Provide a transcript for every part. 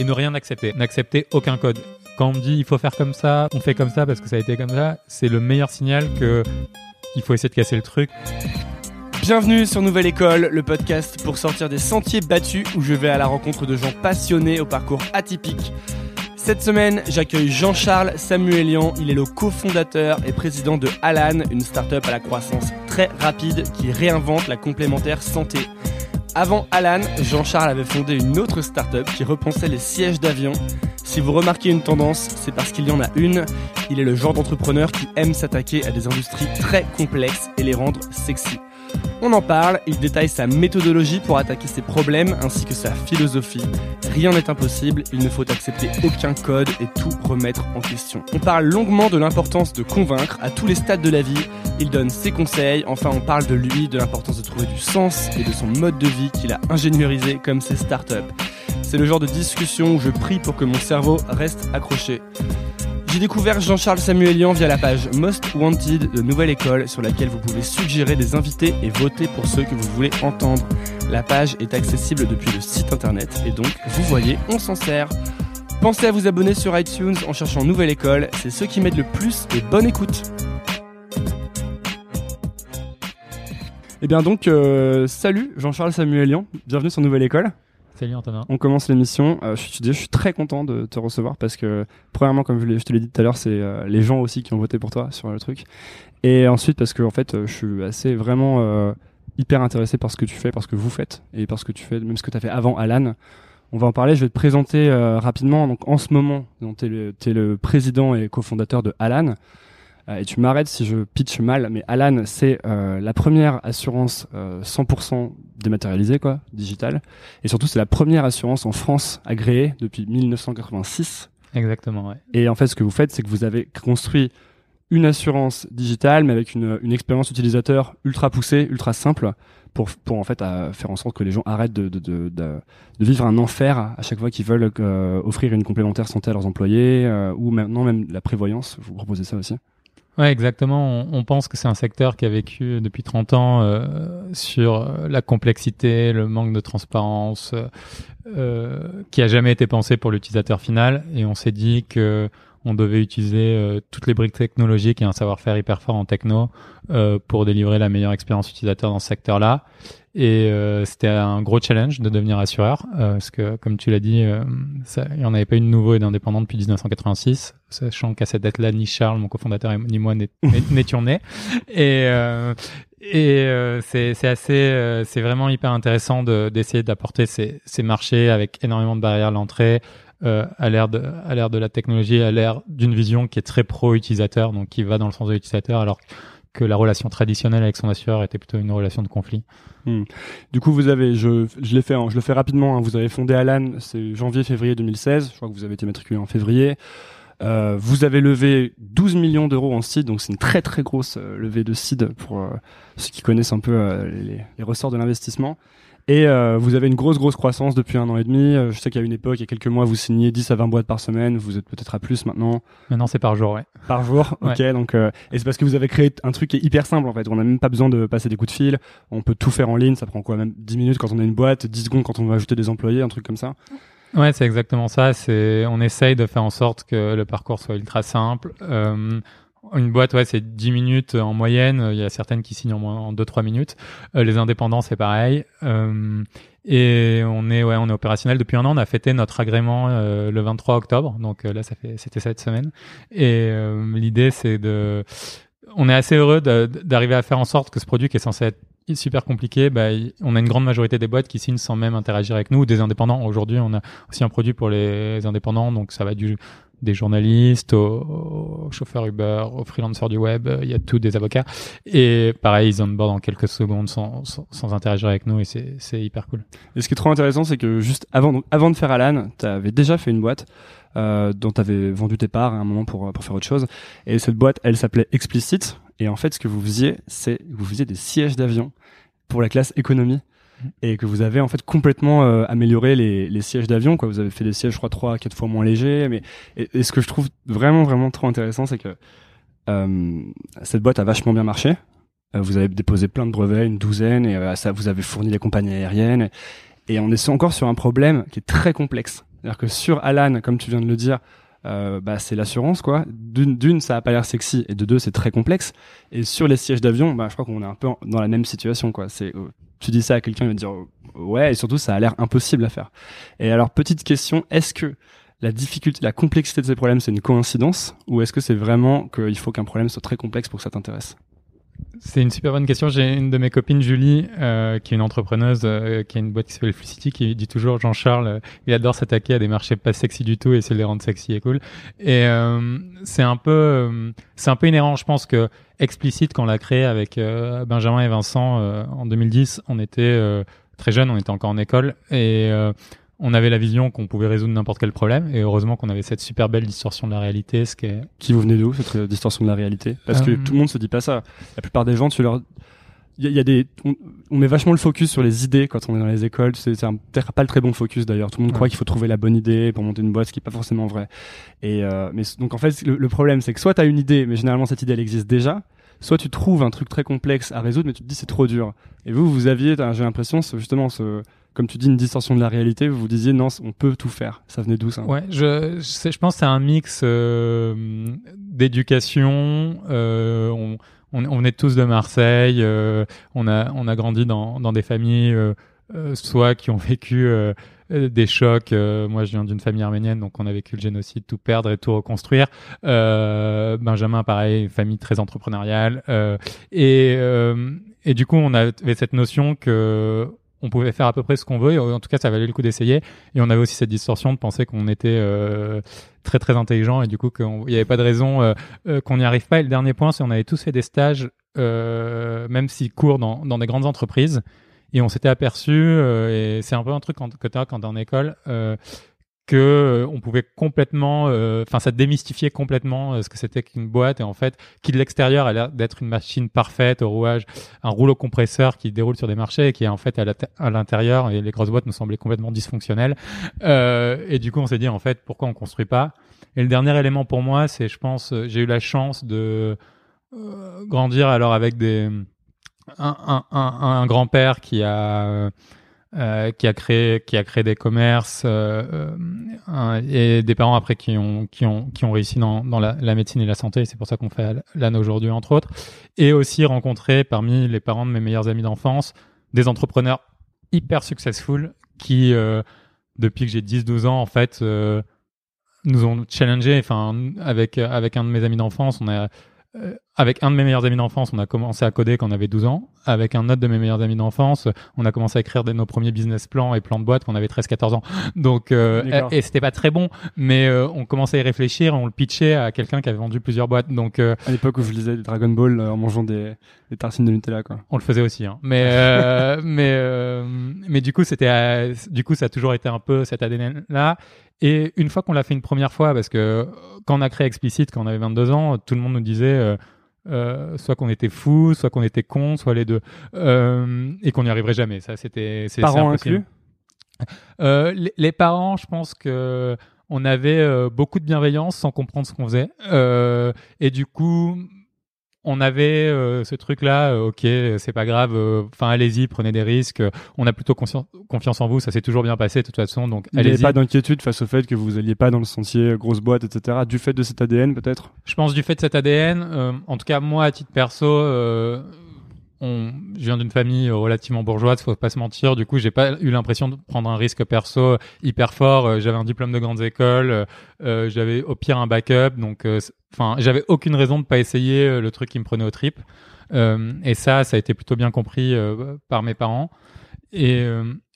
et ne rien accepter, n'accepter aucun code. Quand on me dit il faut faire comme ça, on fait comme ça parce que ça a été comme ça, c'est le meilleur signal que il faut essayer de casser le truc. Bienvenue sur Nouvelle École, le podcast pour sortir des sentiers battus où je vais à la rencontre de gens passionnés au parcours atypique. Cette semaine, j'accueille Jean-Charles Samuelian. Il est le cofondateur et président de Alan, une start-up à la croissance très rapide qui réinvente la complémentaire santé. Avant Alan, Jean-Charles avait fondé une autre start-up qui repensait les sièges d'avion. Si vous remarquez une tendance, c'est parce qu'il y en a une. Il est le genre d'entrepreneur qui aime s'attaquer à des industries très complexes et les rendre sexy. On en parle, il détaille sa méthodologie pour attaquer ses problèmes ainsi que sa philosophie. Rien n'est impossible, il ne faut accepter aucun code et tout remettre en question. On parle longuement de l'importance de convaincre à tous les stades de la vie, il donne ses conseils, enfin on parle de lui, de l'importance de trouver du sens et de son mode de vie qu'il a ingénierisé comme ses startups. C'est le genre de discussion où je prie pour que mon cerveau reste accroché. J'ai découvert Jean-Charles Samuelian via la page Most Wanted de Nouvelle École sur laquelle vous pouvez suggérer des invités et voter pour ceux que vous voulez entendre. La page est accessible depuis le site internet et donc vous voyez, on s'en sert. Pensez à vous abonner sur iTunes en cherchant Nouvelle École, c'est ce qui m'aide le plus et bonne écoute. Et eh bien donc, euh, salut Jean-Charles Samuelian, bienvenue sur Nouvelle École. On commence l'émission. Euh, je, suis, très content de te recevoir parce que, premièrement, comme je, te l'ai dit tout à l'heure, c'est euh, les gens aussi qui ont voté pour toi sur le truc. Et ensuite, parce que, en fait, euh, je suis assez vraiment hyper intéressé par ce que tu fais, par ce que vous faites et par ce que tu fais, même ce que tu as fait avant Alan. On va en parler. Je vais te présenter rapidement. Donc, en ce moment, tu es, le président et cofondateur de Alan. Euh, et tu m'arrêtes si je pitch mal, mais Alan, c'est euh, la première assurance 100% euh, dématérialisée, quoi, digitale. Et surtout, c'est la première assurance en France agréée depuis 1986. Exactement, ouais. Et en fait, ce que vous faites, c'est que vous avez construit une assurance digitale, mais avec une, une expérience utilisateur ultra poussée, ultra simple, pour, pour en fait à faire en sorte que les gens arrêtent de, de, de, de, vivre un enfer à chaque fois qu'ils veulent offrir une complémentaire santé à leurs employés, ou maintenant même la prévoyance. Vous proposez ça aussi? Ouais, exactement. On, pense que c'est un secteur qui a vécu depuis 30 ans euh, sur euh, la complexité, le manque de transparence, euh, qui a jamais été pensé pour l'utilisateur final. Et on s'est dit que on devait utiliser euh, toutes les briques technologiques et un savoir-faire hyper fort en techno euh, pour délivrer la meilleure expérience utilisateur dans ce secteur-là. Et euh, c'était un gros challenge de devenir assureur, parce que comme tu l'as dit, ça, il n'y en avait pas une nouveau et d'indépendant depuis 1986, sachant qu'à cette date-là, ni Charles, mon cofondateur, ni moi n'étions nés. Et, et c'est assez, c'est vraiment hyper intéressant d'essayer d'apporter ces, ces marchés avec énormément de barrières à l'entrée, euh, à l'ère de à l'ère de la technologie, à l'ère d'une vision qui est très pro-utilisateur, donc qui va dans le sens de l'utilisateur, alors que la relation traditionnelle avec son assureur était plutôt une relation de conflit. Hmm. Du coup, vous avez, je, je l'ai fait, je le fais rapidement. Hein. vous avez fondé Alan, c'est janvier-février 2016. Je crois que vous avez été matriculé en février. Euh, vous avez levé 12 millions d'euros en seed, donc c'est une très très grosse euh, levée de seed pour euh, ceux qui connaissent un peu euh, les, ressorts de l'investissement. Et euh, vous avez une grosse, grosse croissance depuis un an et demi. Euh, je sais qu'à une époque, il y a quelques mois, vous signiez 10 à 20 boîtes par semaine. Vous êtes peut-être à plus maintenant. Maintenant, c'est par jour, ouais. Par jour, ok. Donc, euh, et c'est parce que vous avez créé un truc qui est hyper simple, en fait. On n'a même pas besoin de passer des coups de fil. On peut tout faire en ligne. Ça prend quoi Même 10 minutes quand on a une boîte, 10 secondes quand on veut ajouter des employés, un truc comme ça? Ouais, c'est exactement ça. C'est, on essaye de faire en sorte que le parcours soit ultra simple. Euh, une boîte, ouais, c'est 10 minutes en moyenne. Il y a certaines qui signent en, en 2-3 minutes. Euh, les indépendants, c'est pareil. Euh, et on est, ouais, on est opérationnel depuis un an. On a fêté notre agrément euh, le 23 octobre. Donc là, ça fait, c'était cette semaine. Et l'idée, c'est de, on est assez heureux d'arriver à faire en sorte que ce produit qui est censé être super compliqué, bah, on a une grande majorité des boîtes qui signent sans même interagir avec nous, des indépendants. Aujourd'hui, on a aussi un produit pour les indépendants, donc ça va du des journalistes, aux, chauffeurs Uber, aux freelancers du web, il y a tous des avocats. Et pareil, ils onboardent en quelques secondes sans, sans, interagir avec nous et c'est hyper cool. Et ce qui est trop intéressant, c'est que juste avant, avant de faire Alan, tu avais déjà fait une boîte euh, dont tu avais vendu tes parts à un moment pour, pour faire autre chose. Et cette boîte, elle s'appelait Explicit. Et en fait, ce que vous faisiez, c'est vous faisiez des sièges d'avion pour la classe économie et que vous avez en fait complètement euh, amélioré les, sièges d'avion quoi vous avez fait des sièges je crois trois quatre fois moins légers mais et, ce que je trouve vraiment vraiment trop intéressant c'est que euh, cette boîte a vachement bien marché euh, vous avez déposé plein de brevets une douzaine et ça vous avez fourni les compagnies aériennes et, on est encore sur un problème qui est très complexe C'est-à-dire que sur Alan, comme tu viens de le dire, bah, c'est l'assurance quoi. D'une, ça a pas l'air sexy, et de deux, c'est très complexe. Et sur les sièges d'avion, bah, je crois qu'on est un peu dans la même situation quoi. Tu dis ça à quelqu'un, il va te dire ouais, et surtout, ça a l'air impossible à faire. Et alors, petite question, est-ce que la difficulté, la complexité de ces problèmes, c'est une coïncidence, ou est-ce que c'est vraiment qu'il faut qu'un problème soit très complexe pour que ça t'intéresse? C'est une super bonne question. J'ai une de mes copines, Julie, euh, qui est une entrepreneuse, euh, qui a une boîte qui s'appelle Flucity, qui dit toujours Jean-Charles, euh, il adore s'attaquer à des marchés pas sexy du tout et essayer de les rendre sexy et cool. Et c'est un peu, c'est un peu inhérent. Je pense que explicite quand l'a créé avec Benjamin et Vincent en 2010, on était très jeunes, on était encore en école et on avait la vision qu'on pouvait résoudre n'importe quel problème et heureusement qu'on avait cette super belle distorsion de la réalité ce qui est qui vous venez d'où cette euh, distorsion de la réalité? Parce que euh, tout le monde se dit pas ça. La plupart des gens tu leur il y, a des on, met vachement le focus sur les idées quand on est dans les écoles. C'est peut-être pas le très bon focus d'ailleurs. Tout le monde croit qu'il faut trouver la bonne idée pour monter une boîte ce qui est pas forcément vrai. Et euh, mais donc en fait le, problème c'est que soit tu as une idée mais généralement cette idée elle existe déjà soit tu trouves un truc très complexe à résoudre mais tu te dis c'est trop dur. Et vous vous aviez j'ai l'impression justement ce comme tu dis, une distorsion de la réalité. Vous vous disiez, non, on peut tout faire. Ça venait d'où ça Ouais, je, je, pense que c'est un mix euh, d'éducation. Euh, on, on, on, est tous de Marseille. Euh, on, a, on a grandi dans, dans des familles, euh, euh, soit qui ont vécu des chocs. moi, je viens d'une famille arménienne, donc on a vécu le génocide, tout perdre et tout reconstruire. Benjamin, pareil, famille très entrepreneuriale. et, et du coup, on avait cette notion que on pouvait faire à peu près ce qu'on veut, et en tout cas ça valait le coup d'essayer. Et on avait aussi cette distorsion de penser qu'on était euh, très très intelligent et du coup qu'il n'y avait pas de raison euh, euh, qu'on n'y arrive pas. Et le dernier point, c'est qu'on avait tous fait des stages, même si courts, dans, dans des grandes entreprises. Et on s'était aperçu, et c'est un peu un truc quand, que tu as quand tu es en école, euh, on pouvait complètement, euh, enfin ça démystifiait complètement euh, ce que c'était qu'une boîte. Et en fait qui de l'extérieur a l'air d'être une machine parfaite au rouage, un rouleau compresseur qui déroule sur des marchés et qui est en fait à l'intérieur et les grosses boîtes nous semblaient complètement dysfonctionnelles. Et du coup on s'est dit en fait pourquoi on construit pas? Et le dernier élément pour moi c'est je pense j'ai eu la chance de grandir alors avec des un grand-père qui a euh, qui a créé qui a créé des commerces euh, euh, et des parents après qui ont qui ont qui ont réussi dans, dans la, médecine et la santé. C'est pour ça qu'on fait l'AN aujourd'hui entre autres. Et aussi rencontré parmi les parents de mes meilleurs amis d'enfance des entrepreneurs hyper successful qui depuis que j'ai 10-12 ans en fait nous ont challengé enfin avec avec un de mes amis d'enfance on a euh, avec un de mes meilleurs amis d'enfance, on a commencé à coder quand on avait 12 ans. Avec un autre de mes meilleurs amis d'enfance, on a commencé à écrire nos premiers business plans et plans de boîte quand on avait 13-14 ans. Donc, euh, et, c'était pas très bon, mais euh, on commençait à y réfléchir, on le pitchait à quelqu'un qui avait vendu plusieurs boîtes. Donc, à l'époque où je lisais des Dragon Ball en mangeant des, des tartines de Nutella, quoi. On le faisait aussi, hein. Mais, mais, mais du coup, c'était, du coup, ça a toujours été un peu cet ADN là. Et une fois qu'on l'a fait une première fois, parce que quand on a créé Explicit, quand on avait 22 ans, tout le monde nous disait euh, soit qu'on était fou, soit qu'on était con, soit les deux, euh, et qu'on n'y arriverait jamais. Ça, c'était parents inclus? Euh, les, les, parents, je pense que on avait beaucoup de bienveillance sans comprendre ce qu'on faisait, et du coup on avait euh, ce truc-là, euh, ok, c'est pas grave, euh, enfin allez-y, prenez des risques. On a plutôt confiance en vous, ça s'est toujours bien passé de toute façon. Donc il n'y avait pas d'inquiétude face au fait que vous alliez pas dans le sentier grosse boîte, etc. Du fait de cet ADN peut-être? Je pense du fait de cet ADN. en tout cas moi à titre perso, on, je viens d'une famille relativement bourgeoise, faut pas se mentir. Du coup, j'ai pas eu l'impression de prendre un risque perso hyper fort. Euh, j'avais un diplôme de grandes écoles, euh, euh, j'avais au pire un backup, donc, enfin, j'avais aucune raison de pas essayer le truc qui me prenait au trip. et ça, ça a été plutôt bien compris par mes parents. Et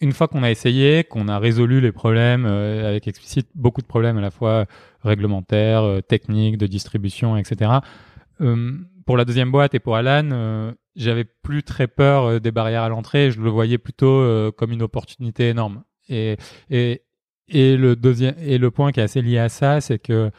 une fois qu'on a essayé, qu'on a résolu les problèmes avec explicite, beaucoup de problèmes à la fois réglementaires, techniques, de distribution, etc. pour la deuxième boîte et pour Alan, j'avais plus très peur euh, des barrières à l'entrée. Je le voyais plutôt euh, comme une opportunité énorme. Et, et, et le deuxième et le point qui est assez lié à ça, c'est que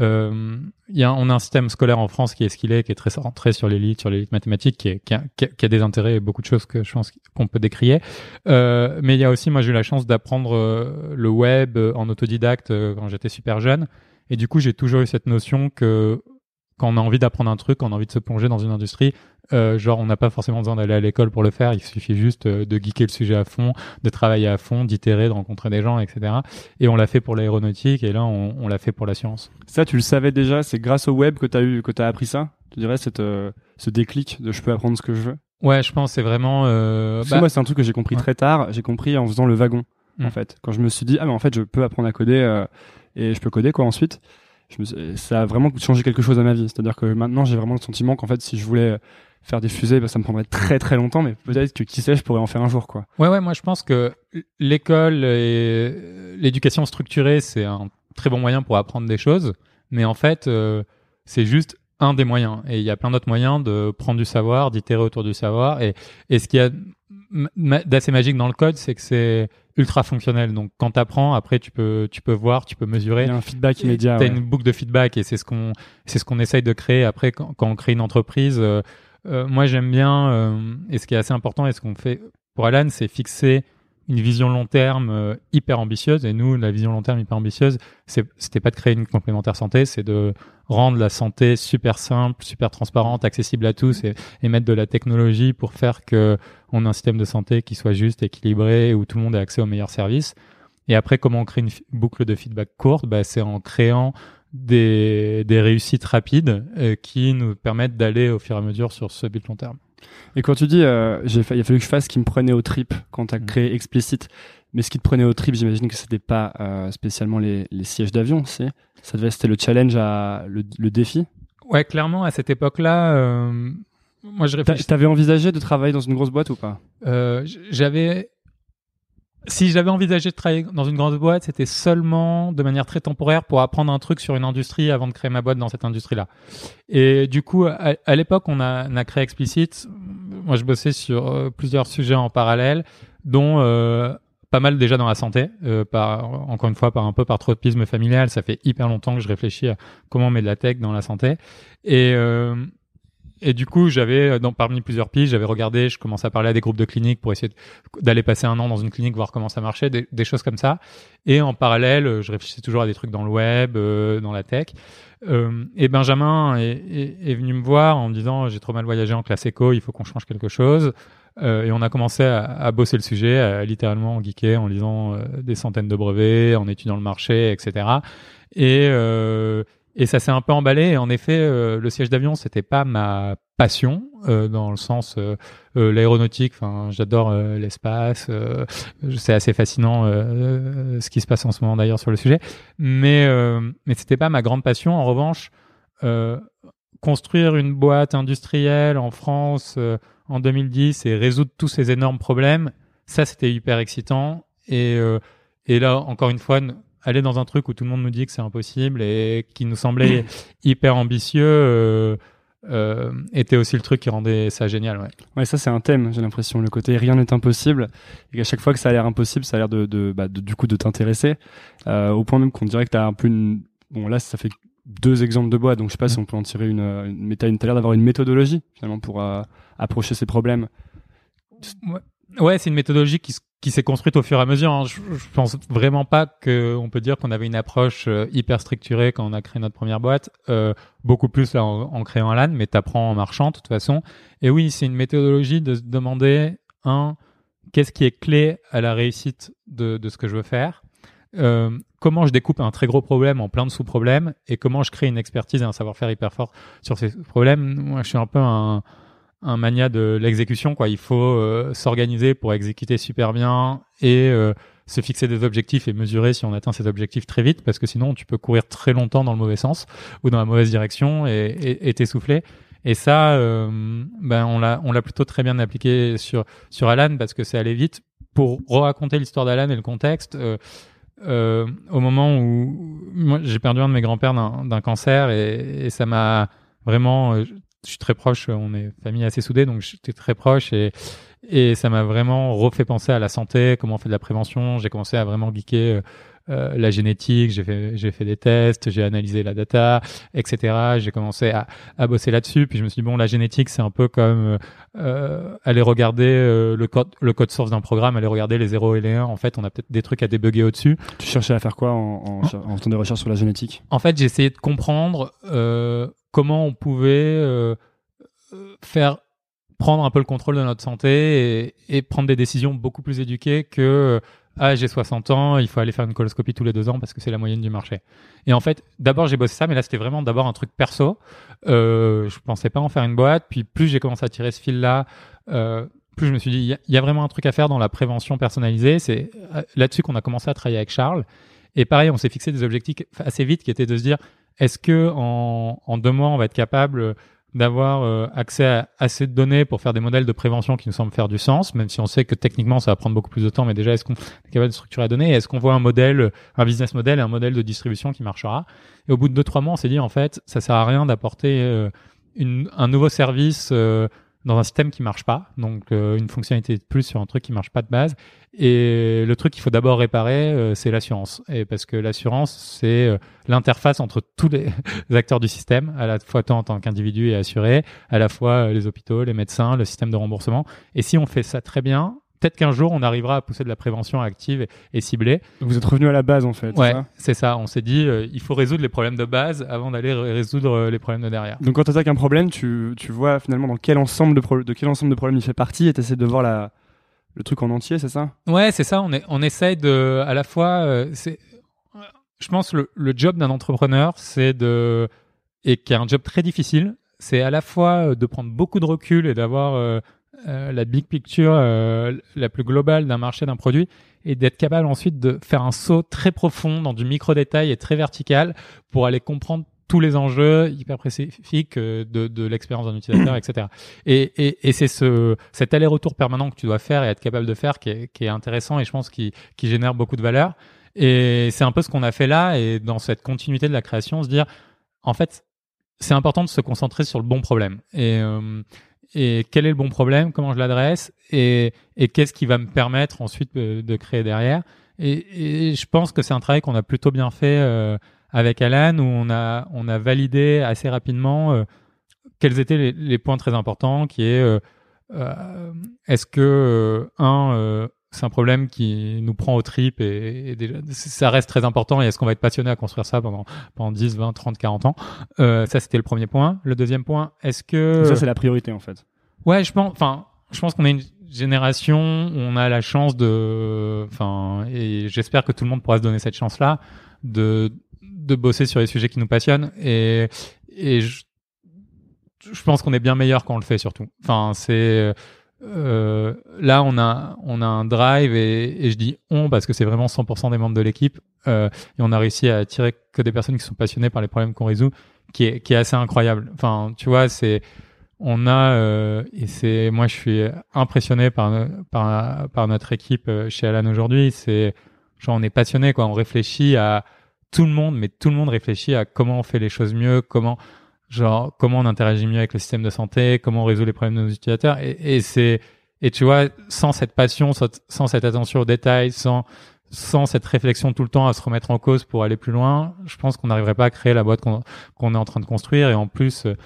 euh, y a, on a un système scolaire en France qui est ce qu'il est, qui est très centré sur l'élite, sur l'élite mathématique, qui, est, qui, a, qui, a, des intérêts et beaucoup de choses que je pense qu'on peut décrier. Euh, mais il y a aussi, moi j'ai eu la chance d'apprendre euh, le web en autodidacte quand j'étais super jeune. Et du coup, j'ai toujours eu cette notion que quand on a envie d'apprendre un truc, quand on a envie de se plonger dans une industrie, euh, genre on n'a pas forcément besoin d'aller à l'école pour le faire, il suffit juste euh, de geeker le sujet à fond, de travailler à fond, d'itérer, de rencontrer des gens, etc. Et on l'a fait pour l'aéronautique et là on, on l'a fait pour la science. Ça, tu le savais déjà, c'est grâce au web que tu as eu, que tu as appris ça? Tu dirais cette, euh, ce déclic de je peux apprendre ce que je veux? Ouais, je pense c'est vraiment. Euh, bah, moi, c'est un truc que j'ai compris ouais. très tard. J'ai compris en faisant le wagon, en Mm. fait. Quand je me suis dit, ah, mais en fait, je peux apprendre à coder et je peux coder, quoi, ensuite. Ça a vraiment changé quelque chose à ma vie. C'est-à-dire que maintenant, j'ai vraiment le sentiment qu'en fait, si je voulais faire des fusées, bah, ça me prendrait très très longtemps, mais peut-être que qui sait, je pourrais en faire un jour, quoi. Ouais, ouais, moi je pense que l'école et l'éducation structurée, c'est un très bon moyen pour apprendre des choses, mais en fait, euh, c'est juste un des moyens. Et il y a plein d'autres moyens de prendre du savoir, d'itérer autour du savoir. Et, et ce qu'il y a d'assez magique dans le code, c'est que c'est ultra fonctionnel. Donc quand tu apprends, après tu peux, tu peux voir, tu peux mesurer. Il y a un feedback immédiat. T'as ouais. une boucle de feedback et c'est ce qu'on c'est ce qu'on essaye de créer après quand, quand on crée une entreprise. euh, euh, moi j'aime bien euh, et ce qui est assez important et ce qu'on fait pour Alan, c'est fixer une vision long terme euh, hyper ambitieuse. Et nous, la vision long terme hyper ambitieuse, c'était pas de créer une complémentaire santé, c'est de rendre la santé super simple, super transparente, accessible à tous et, et mettre de la technologie pour faire que on a un système de santé qui soit juste, équilibré, où tout le monde ait accès aux meilleurs services. Et après, comment on crée une boucle de feedback courte? Bah, C'est en créant des, des réussites rapides euh, qui nous permettent d'aller au fur et à mesure sur ce but long terme. Et quand tu dis, euh, j'ai fa- il a fallu que je fasse ce qui me prenait au trip quand tu as Mm. créé Explicit, mais ce qui te prenait au trip, j'imagine que c'était pas euh, spécialement les, les sièges d'avion, c'est ça devait c'était le challenge à le, le défi? Ouais, clairement, à cette époque-là, euh, moi je réfléchis. T'avais envisagé de travailler dans une grosse boîte ou pas? J'avais. Si j'avais envisagé de travailler dans une grande boîte, c'était seulement de manière très temporaire pour apprendre un truc sur une industrie avant de créer ma boîte dans cette industrie-là. Et du coup, à, l'époque, on a, créé Explicit. Moi, je bossais sur euh, plusieurs sujets en parallèle, dont euh, pas mal déjà dans la santé, euh, par, encore une fois, par un peu par tropisme familial. Ça fait hyper longtemps que je réfléchis à comment on met de la tech dans la santé. Et, euh, et du coup, j'avais, dans, parmi plusieurs pistes, j'avais regardé, je commençais à parler à des groupes de cliniques pour essayer d'aller passer un an dans une clinique, voir comment ça marchait, des, choses comme ça. Et en parallèle, euh, je réfléchissais toujours à des trucs dans le web, euh, dans la tech. Euh, et Benjamin est, venu me voir en me disant j'ai trop mal voyagé en classe éco, il faut qu'on change quelque chose. Euh, et on a commencé à, bosser le sujet, à littéralement geeker en lisant euh, des centaines de brevets, en étudiant le marché, etc. Et, euh, et ça s'est un peu emballé. En effet, euh, le siège d'avion, c'était pas ma passion euh, dans le sens euh, euh, l'aéronautique. Enfin, j'adore l'espace. c'est assez fascinant ce qui se passe en ce moment d'ailleurs sur le sujet. Mais mais c'était pas ma grande passion. En revanche, construire une boîte industrielle en France en 2010 et résoudre tous ces énormes problèmes, ça c'était hyper excitant. Et et là encore une fois, aller dans un truc où tout le monde nous dit que c'est impossible et qui nous semblait hyper ambitieux. euh, euh, était aussi le truc qui rendait ça génial. Ouais. Ouais, ça c'est un thème, j'ai l'impression, le côté rien n'est impossible, et qu'à chaque fois que ça a l'air impossible, ça a l'air de, de, bah, de- du coup de t'intéresser, euh, au point même qu'on dirait que t'as un peu une... Bon là, ça fait deux exemples de boîtes, donc je sais pas si on peut en tirer une... une mais t'as l'air d'avoir une méthodologie, finalement, pour euh, approcher ces problèmes. Ouais, ouais c'est une méthodologie qui, s- qui s'est construite au fur et à mesure. hein. Je, je pense vraiment pas qu'on peut dire qu'on avait une approche euh, hyper structurée quand on a créé notre première boîte. Euh, beaucoup plus là en, en créant LAN, mais t'apprends en marchant de toute façon. Et oui, c'est une méthodologie de se demander un qu'est-ce qui est clé à la réussite de, ce que je veux faire. Euh, comment je découpe un très gros problème en plein de sous-problèmes et comment je crée une expertise et un savoir-faire hyper fort sur ces problèmes. Moi, je suis un peu un, un mania de l'exécution. Quoi. Il faut euh, s'organiser pour exécuter super bien et euh, se fixer des objectifs et mesurer si on atteint ces objectifs très vite parce que sinon tu peux courir très longtemps dans le mauvais sens ou dans la mauvaise direction et et- et t'essouffler. Et ça, euh, ben on l'a on l'a plutôt très bien appliqué sur sur Alan parce que c'est allé vite pour raconter l'histoire d'Alan et le contexte. au moment où j'ai perdu un de mes grands-pères d'un cancer et, ça m'a vraiment je suis très proche on est famille assez soudée donc j'étais très proche et et ça m'a vraiment refait penser à la santé comment on fait de la prévention j'ai commencé à vraiment geeker euh, la génétique, j'ai fait, j'ai fait des tests, j'ai analysé la data, etc. J'ai commencé à, à bosser là-dessus. Puis je me suis dit, bon, la génétique, c'est un peu comme euh, aller regarder euh, le, code, le code source d'un programme, aller regarder les 0 et les 1. En fait, on a peut-être des trucs à débugger au-dessus. Tu cherchais à faire quoi en, en, en faisant des recherches sur la génétique? En fait, j'ai essayé de comprendre euh, comment on pouvait euh, faire prendre un peu le contrôle de notre santé et, et prendre des décisions beaucoup plus éduquées que ah j'ai 60 ans, il faut aller faire une coloscopie tous les deux ans parce que c'est la moyenne du marché. Et en fait, d'abord j'ai bossé ça, mais là c'était vraiment d'abord un truc perso. Euh, je pensais pas en faire une boîte, puis plus j'ai commencé à tirer ce fil-là, euh, plus je me suis dit il y, a vraiment un truc à faire dans la prévention personnalisée. C'est euh, là-dessus qu'on a commencé à travailler avec Charles. Et pareil, on s'est fixé des objectifs assez vite qui étaient de se dire est-ce que en deux mois on va être capable d'avoir euh, accès à assez de données pour faire des modèles de prévention qui nous semblent faire du sens, même si on sait que techniquement ça va prendre beaucoup plus de temps, mais déjà est-ce qu'on est capable de structurer la donnée? Est-ce qu'on voit un modèle, un business model et un modèle de distribution qui marchera? Et au bout de deux trois mois, on s'est dit en fait, ça sert à rien d'apporter euh, un nouveau service euh, dans un système qui marche pas, donc euh, une fonctionnalité de plus sur un truc qui marche pas de base. Et le truc qu'il faut d'abord réparer, euh, c'est l'assurance. Et parce que l'assurance, c'est euh, l'interface entre tous les acteurs du système, à la fois tant en tant qu'individu et assuré, à la fois les hôpitaux, les médecins, le système de remboursement. Et si on fait ça très bien, peut-être qu'un jour on arrivera à pousser de la prévention active et, et ciblée. Vous êtes revenu à la base en fait. Ouais, c'est ça. On s'est dit, euh, il faut résoudre les problèmes de base avant d'aller résoudre les problèmes de derrière. Donc quand tu attaques un problème, tu, tu vois finalement dans quel ensemble de, de quel ensemble de problèmes il fait partie et tu essaies de voir la, le truc en entier, c'est ça? Ouais, c'est ça. On, est, on essaie de, à la fois, euh, c'est, je pense le, le job d'un entrepreneur, c'est de, et qui est un job très difficile, c'est à la fois de prendre beaucoup de recul et d'avoir euh, euh, la big picture euh, la plus globale d'un marché, d'un produit, et d'être capable ensuite de faire un saut très profond dans du micro détail et très vertical pour aller comprendre tous les enjeux hyper spécifiques de, de l'expérience d'un utilisateur, etc. Et, et, et c'est ce, cet aller-retour permanent que tu dois faire et être capable de faire qui est, qui est intéressant et je pense qui, qui génère beaucoup de valeur. Et c'est un peu ce qu'on a fait là et dans cette continuité de la création, se dire, en fait, c'est important de se concentrer sur le bon problème. Et, euh, et quel est le bon problème, comment je l'adresse? Et, et qu'est-ce qui va me permettre ensuite de, créer derrière? Et, je pense que c'est un travail qu'on a plutôt bien fait euh, avec Alan où on a, on a validé assez rapidement euh, quels étaient les, les, points très importants, qui est euh, euh est-ce que un c'est un problème qui nous prend au trip et, et, déjà ça reste très important et est-ce qu'on va être passionné à construire ça pendant pendant 10, 20, 30, 40 ans? Euh, ça c'était le premier point. Le deuxième point est-ce que ça c'est la priorité en fait. Ouais je pense enfin je pense qu'on est une génération où on a la chance de enfin et j'espère que tout le monde pourra se donner cette chance là de de bosser sur les sujets qui nous passionnent et et je, je pense qu'on est bien meilleur quand on le fait surtout. Enfin c'est euh, là, on a, on a un drive et, et je dis on parce que c'est vraiment 100% des membres de l'équipe euh, et on a réussi à attirer que des personnes qui sont passionnées par les problèmes qu'on résout, qui est, qui est assez incroyable. Enfin, tu vois, c'est, on a euh, et c'est, moi, je suis impressionné par, par, par notre équipe euh, chez Alan aujourd'hui. C'est, genre, on est passionné quoi. On réfléchit à tout le monde, mais tout le monde réfléchit à comment on fait les choses mieux, comment genre comment on interagit mieux avec le système de santé, comment on résout les problèmes de nos utilisateurs. Et, et c'est et tu vois, sans cette passion, sans cette attention aux détails, sans sans cette réflexion tout le temps à se remettre en cause pour aller plus loin, je pense qu'on n'arriverait pas à créer la boîte qu'on qu'on est en train de construire. Et en plus, euh,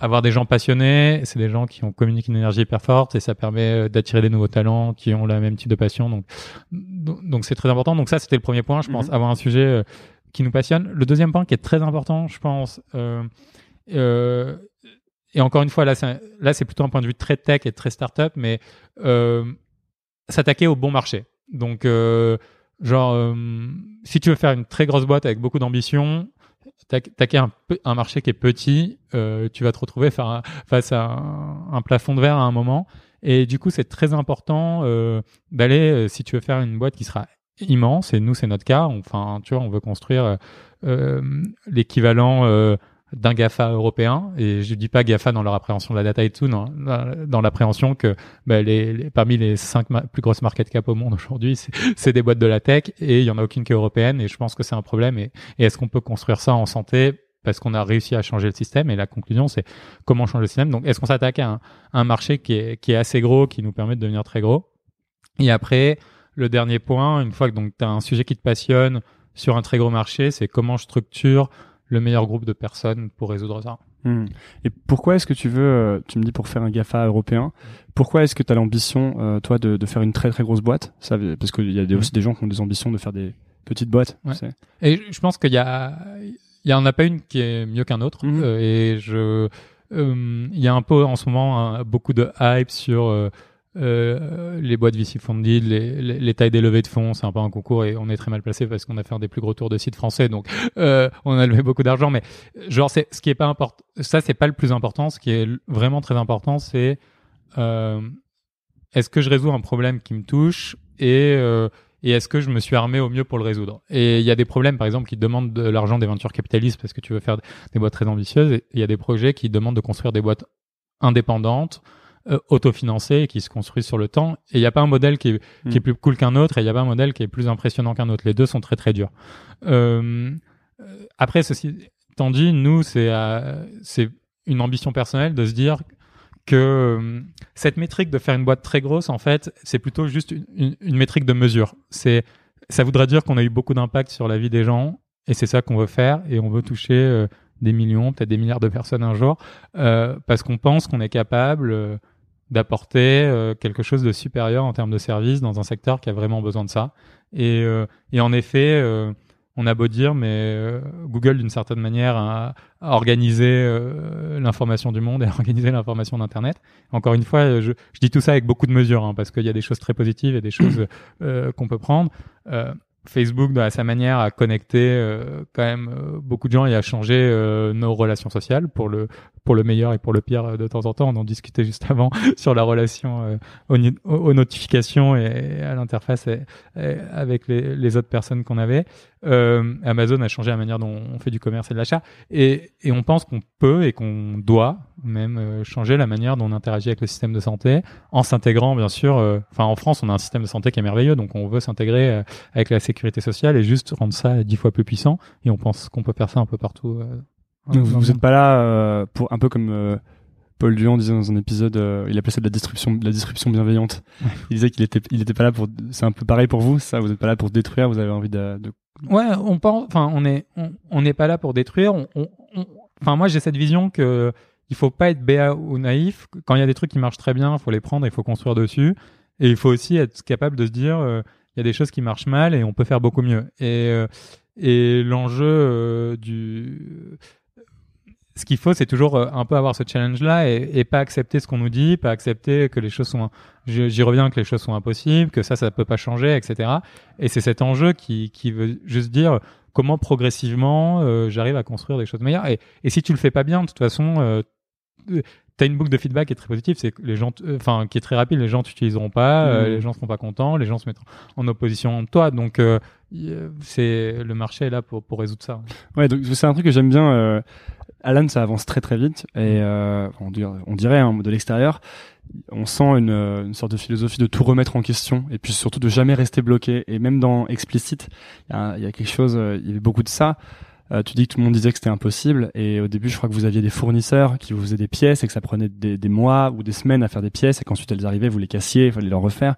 avoir des gens passionnés, c'est des gens qui ont communiqué une énergie hyper forte et ça permet euh, d'attirer des nouveaux talents qui ont le même type de passion. Donc, donc c'est très important. Donc ça, c'était le premier point. Je pense mm -hmm. avoir un sujet euh, qui nous passionne. Le deuxième point qui est très important, je pense, euh, euh, et encore une fois, là, c'est, plutôt un point de vue très tech et très startup, mais euh, s'attaquer au bon marché. Donc, euh, genre, euh, si tu veux faire une très grosse boîte avec beaucoup d'ambition, attaquer un, marché qui est petit, euh, tu vas te retrouver face à un, plafond de verre à un moment. Et du coup, c'est très important d'aller, si tu veux faire une boîte qui sera immense et nous c'est notre cas. Enfin, tu vois, on veut construire euh, l'équivalent euh, d'un GAFA européen. Et je dis pas GAFA dans leur appréhension de la data et tout, non, dans l'appréhension que bah, les, parmi les cinq plus grosses market cap au monde aujourd'hui, c'est des boîtes de la tech et il y en a aucune qui est européenne. Et je pense que c'est un problème. Et, est-ce qu'on peut construire ça en santé parce qu'on a réussi à changer le système? Et la conclusion c'est comment changer le système? Donc est-ce qu'on s'attaque à un, un, marché qui est, qui est assez gros, qui nous permet de devenir très gros? Et après, le dernier point, une fois que tu as un sujet qui te passionne sur un très gros marché, c'est comment je structure le meilleur groupe de personnes pour résoudre ça. Hmm. Et pourquoi est-ce que tu veux, euh, tu me dis pour faire un GAFA européen, pourquoi est-ce que tu as l'ambition, euh, toi, de, de, faire une très très grosse boîte? Ça, Parce qu'il y a des, aussi des gens qui ont des ambitions de faire des petites boîtes. Et je pense qu'il y a, il y en a pas une qui est mieux qu'un autre. Mhm. Euh, et je, il y a un peu en ce moment beaucoup de hype sur euh, les boîtes VC funded, les, les, tailles des levées de fonds, c'est un peu un concours et on est très mal placé parce qu'on a fait un des plus gros tours de sites français, donc euh, on a levé beaucoup d'argent. Mais genre, ce qui est pas important. Ça, c'est pas le plus important. Ce qui est vraiment très important, c'est euh, est-ce que je résous un problème qui me touche et et est-ce que je me suis armé au mieux pour le résoudre? Et il y a des problèmes, par exemple, qui demandent de l'argent des ventures capitalistes parce que tu veux faire des boîtes très ambitieuses. Et il y a des projets qui demandent de construire des boîtes indépendantes euh, autofinancé qui se construit sur le temps. Et il n'y a pas un modèle qui est, qui est hmm. plus cool qu'un autre et il n'y a pas un modèle qui est plus impressionnant qu'un autre. Les deux sont très très durs. Euh, après, ceci étant dit, nous, c'est euh, c'est une ambition personnelle de se dire que euh, cette métrique de faire une boîte très grosse, en fait, c'est plutôt juste une, une, métrique de mesure. C'est ça voudrait dire qu'on a eu beaucoup d'impact sur la vie des gens et c'est ça qu'on veut faire et on veut toucher euh, des millions, peut-être des milliards de personnes un jour, euh, parce qu'on pense qu'on est capable d'apporter euh, quelque chose de supérieur en termes de service dans un secteur qui a vraiment besoin de ça. Et, euh, et en effet, euh, on a beau dire, mais Google, d'une certaine manière, a, organisé l'information du monde et a organisé l'information d'Internet. Encore une fois, je, je, dis tout ça avec beaucoup de mesures, hein, parce qu'il y a des choses très positives et des choses qu'on peut prendre. Facebook, à sa manière, a connecté euh, quand même euh, beaucoup de gens et a changé euh, nos relations sociales pour le pour le meilleur et pour le pire de temps en temps. On en discutait juste avant sur la relation aux, notifications et à l'interface avec les, autres personnes qu'on avait. Amazon a changé la manière dont on fait du commerce et de l'achat et, et on pense qu'on peut et qu'on doit même changer la manière dont on interagit avec le système de santé en s'intégrant bien sûr. Enfin, en France, on a un système de santé qui est merveilleux, donc on veut s'intégrer avec la sécurité sociale et juste rendre ça dix fois plus puissant. Et on pense qu'on peut faire ça un peu partout. Euh, vous n'êtes pas là euh, pour un peu comme euh, Paul Duhan disait dans un épisode, il appelait ça de la distribution, de la distribution bienveillante. Il disait qu'il était, il était pas là pour. C'est un peu pareil pour vous, ça. Vous n'êtes pas là pour détruire. Vous avez envie de. de... Ouais, on pense. Enfin, on est, on n'est pas là pour détruire. Enfin, moi, j'ai cette vision que il faut pas être béat ou naïf. Quand il y a des trucs qui marchent très bien, il faut les prendre, il faut construire dessus. Et il faut aussi être capable de se dire, il y a des choses qui marchent mal et on peut faire beaucoup mieux. Et, euh, et l'enjeu euh, du ce qu'il faut, c'est toujours euh, un peu avoir ce challenge-là et, et, pas accepter ce qu'on nous dit, pas accepter que les choses sont, j'y reviens, que les choses sont impossibles, que ça, ça peut pas changer, etc. Et c'est cet enjeu qui, qui veut juste dire comment progressivement j'arrive à construire des choses meilleures. Et, et, si tu le fais pas bien, de toute façon, tu une boucle de feedback qui est très positive, c'est que les gens, euh, enfin, qui est très rapide, les gens t'utiliseront pas, euh, mmh. les gens seront pas contents, les gens se mettront en opposition de toi. Donc, euh, c'est le marché est là pour, pour résoudre ça. Ouais, donc c'est un truc que j'aime bien. Alan, ça avance très très vite et on dirait, on dirait hein, de l'extérieur, on sent une, une, sorte de philosophie de tout remettre en question et puis surtout de jamais rester bloqué. Et même dans explicite, il y a, y a, quelque chose, il y avait beaucoup de ça. Euh, tu dis que tout le monde disait que c'était impossible et au début je crois que vous aviez des fournisseurs qui vous faisaient des pièces et que ça prenait des, des mois ou des semaines à faire des pièces et qu'ensuite elles arrivaient, vous les cassiez, il fallait les refaire.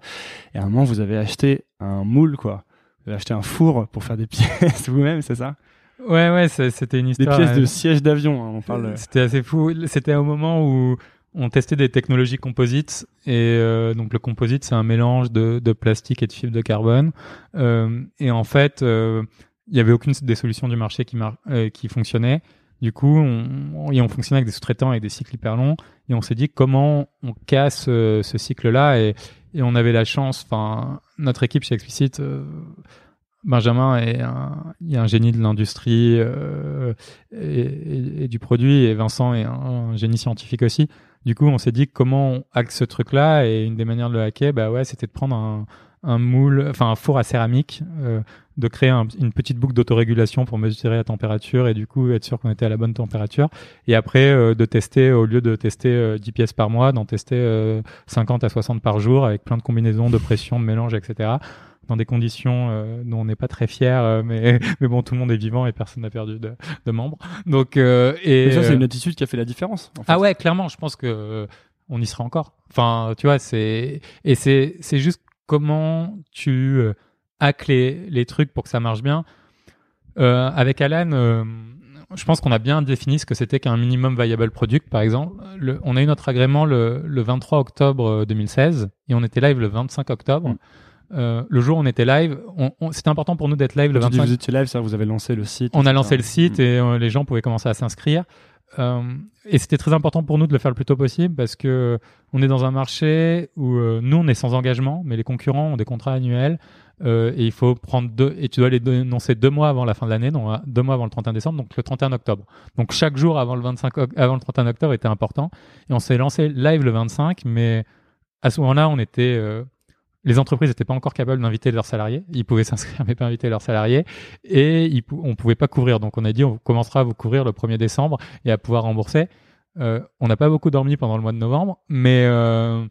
Et à un moment vous avez acheté un moule quoi. Vous avez acheté un four pour faire des pièces vous-même, c'est ça? Ouais ouais, c'était une histoire. Des pièces de siège d'avion, hein, on parle. C'était assez fou. C'était au moment où on testait des technologies composites et euh, donc le composite c'est un mélange de, de, plastique et de fibre de carbone euh, et en fait euh, il y avait aucune des solutions du marché qui, mar euh, qui fonctionnait. Du coup, on, on, fonctionnait avec des sous-traitants avec des cycles hyper longs et on s'est dit comment on casse euh, ce cycle-là? Et, et, on avait la chance. Enfin, notre équipe chez Explicit, euh, Benjamin est un, il un génie de l'industrie euh, et, du produit et Vincent est un, génie scientifique aussi. Du coup, on s'est dit comment on hack ce truc-là? Et une des manières de le hacker, bah ouais, c'était de prendre un, moule, enfin un four à céramique, euh, de créer une petite boucle d'autorégulation pour mesurer la température et du coup être sûr qu'on était à la bonne température. Et après euh, de tester, au lieu de tester 10 euh, pièces par mois, d'en tester 50 à 60 par jour avec plein de combinaisons, de pression, de mélange, etc. Dans des conditions dont on n'est pas très fier, mais mais bon, tout le monde est vivant et personne n'a perdu de, de membres. Donc et ça c'est une attitude qui a fait la différence. En fait. Ah ouais, clairement, je pense que on y sera encore. Enfin, tu vois, c'est et c'est c'est juste comment tu euh, hack les, les trucs pour que ça marche bien. Euh, avec Alan, euh, je pense qu'on a bien défini ce que c'était qu'un minimum viable product, par exemple. Le, on a eu notre agrément le, le 23 octobre 2016 et on était live le 25 octobre. Mm. Euh, le jour où on était live, c'était important pour nous d'être live le Quand tu dis 25 vous étiez live, ça, vous avez lancé le site. on a lancé le site Mm. et euh, les gens pouvaient commencer à s'inscrire. Euh, et c'était très important pour nous de le faire le plus tôt possible parce que on est dans un marché où nous on est sans engagement, mais les concurrents ont des contrats annuels et il faut prendre deux et tu dois les dénoncer deux mois avant la fin de l'année, donc deux mois avant le 31 décembre, donc le 31 octobre. Donc chaque jour avant le 25 oc- avant le 31 octobre était important et on s'est lancé live le 25, mais à ce moment-là on était les entreprises n'étaient pas encore capables d'inviter leurs salariés. Ils pouvaient s'inscrire, mais pas inviter leurs salariés. Et on pouvait pas couvrir. Donc, on a dit, on commencera à vous couvrir le 1er décembre et à pouvoir rembourser. Euh, on n'a pas beaucoup dormi pendant le mois de novembre, mais euh,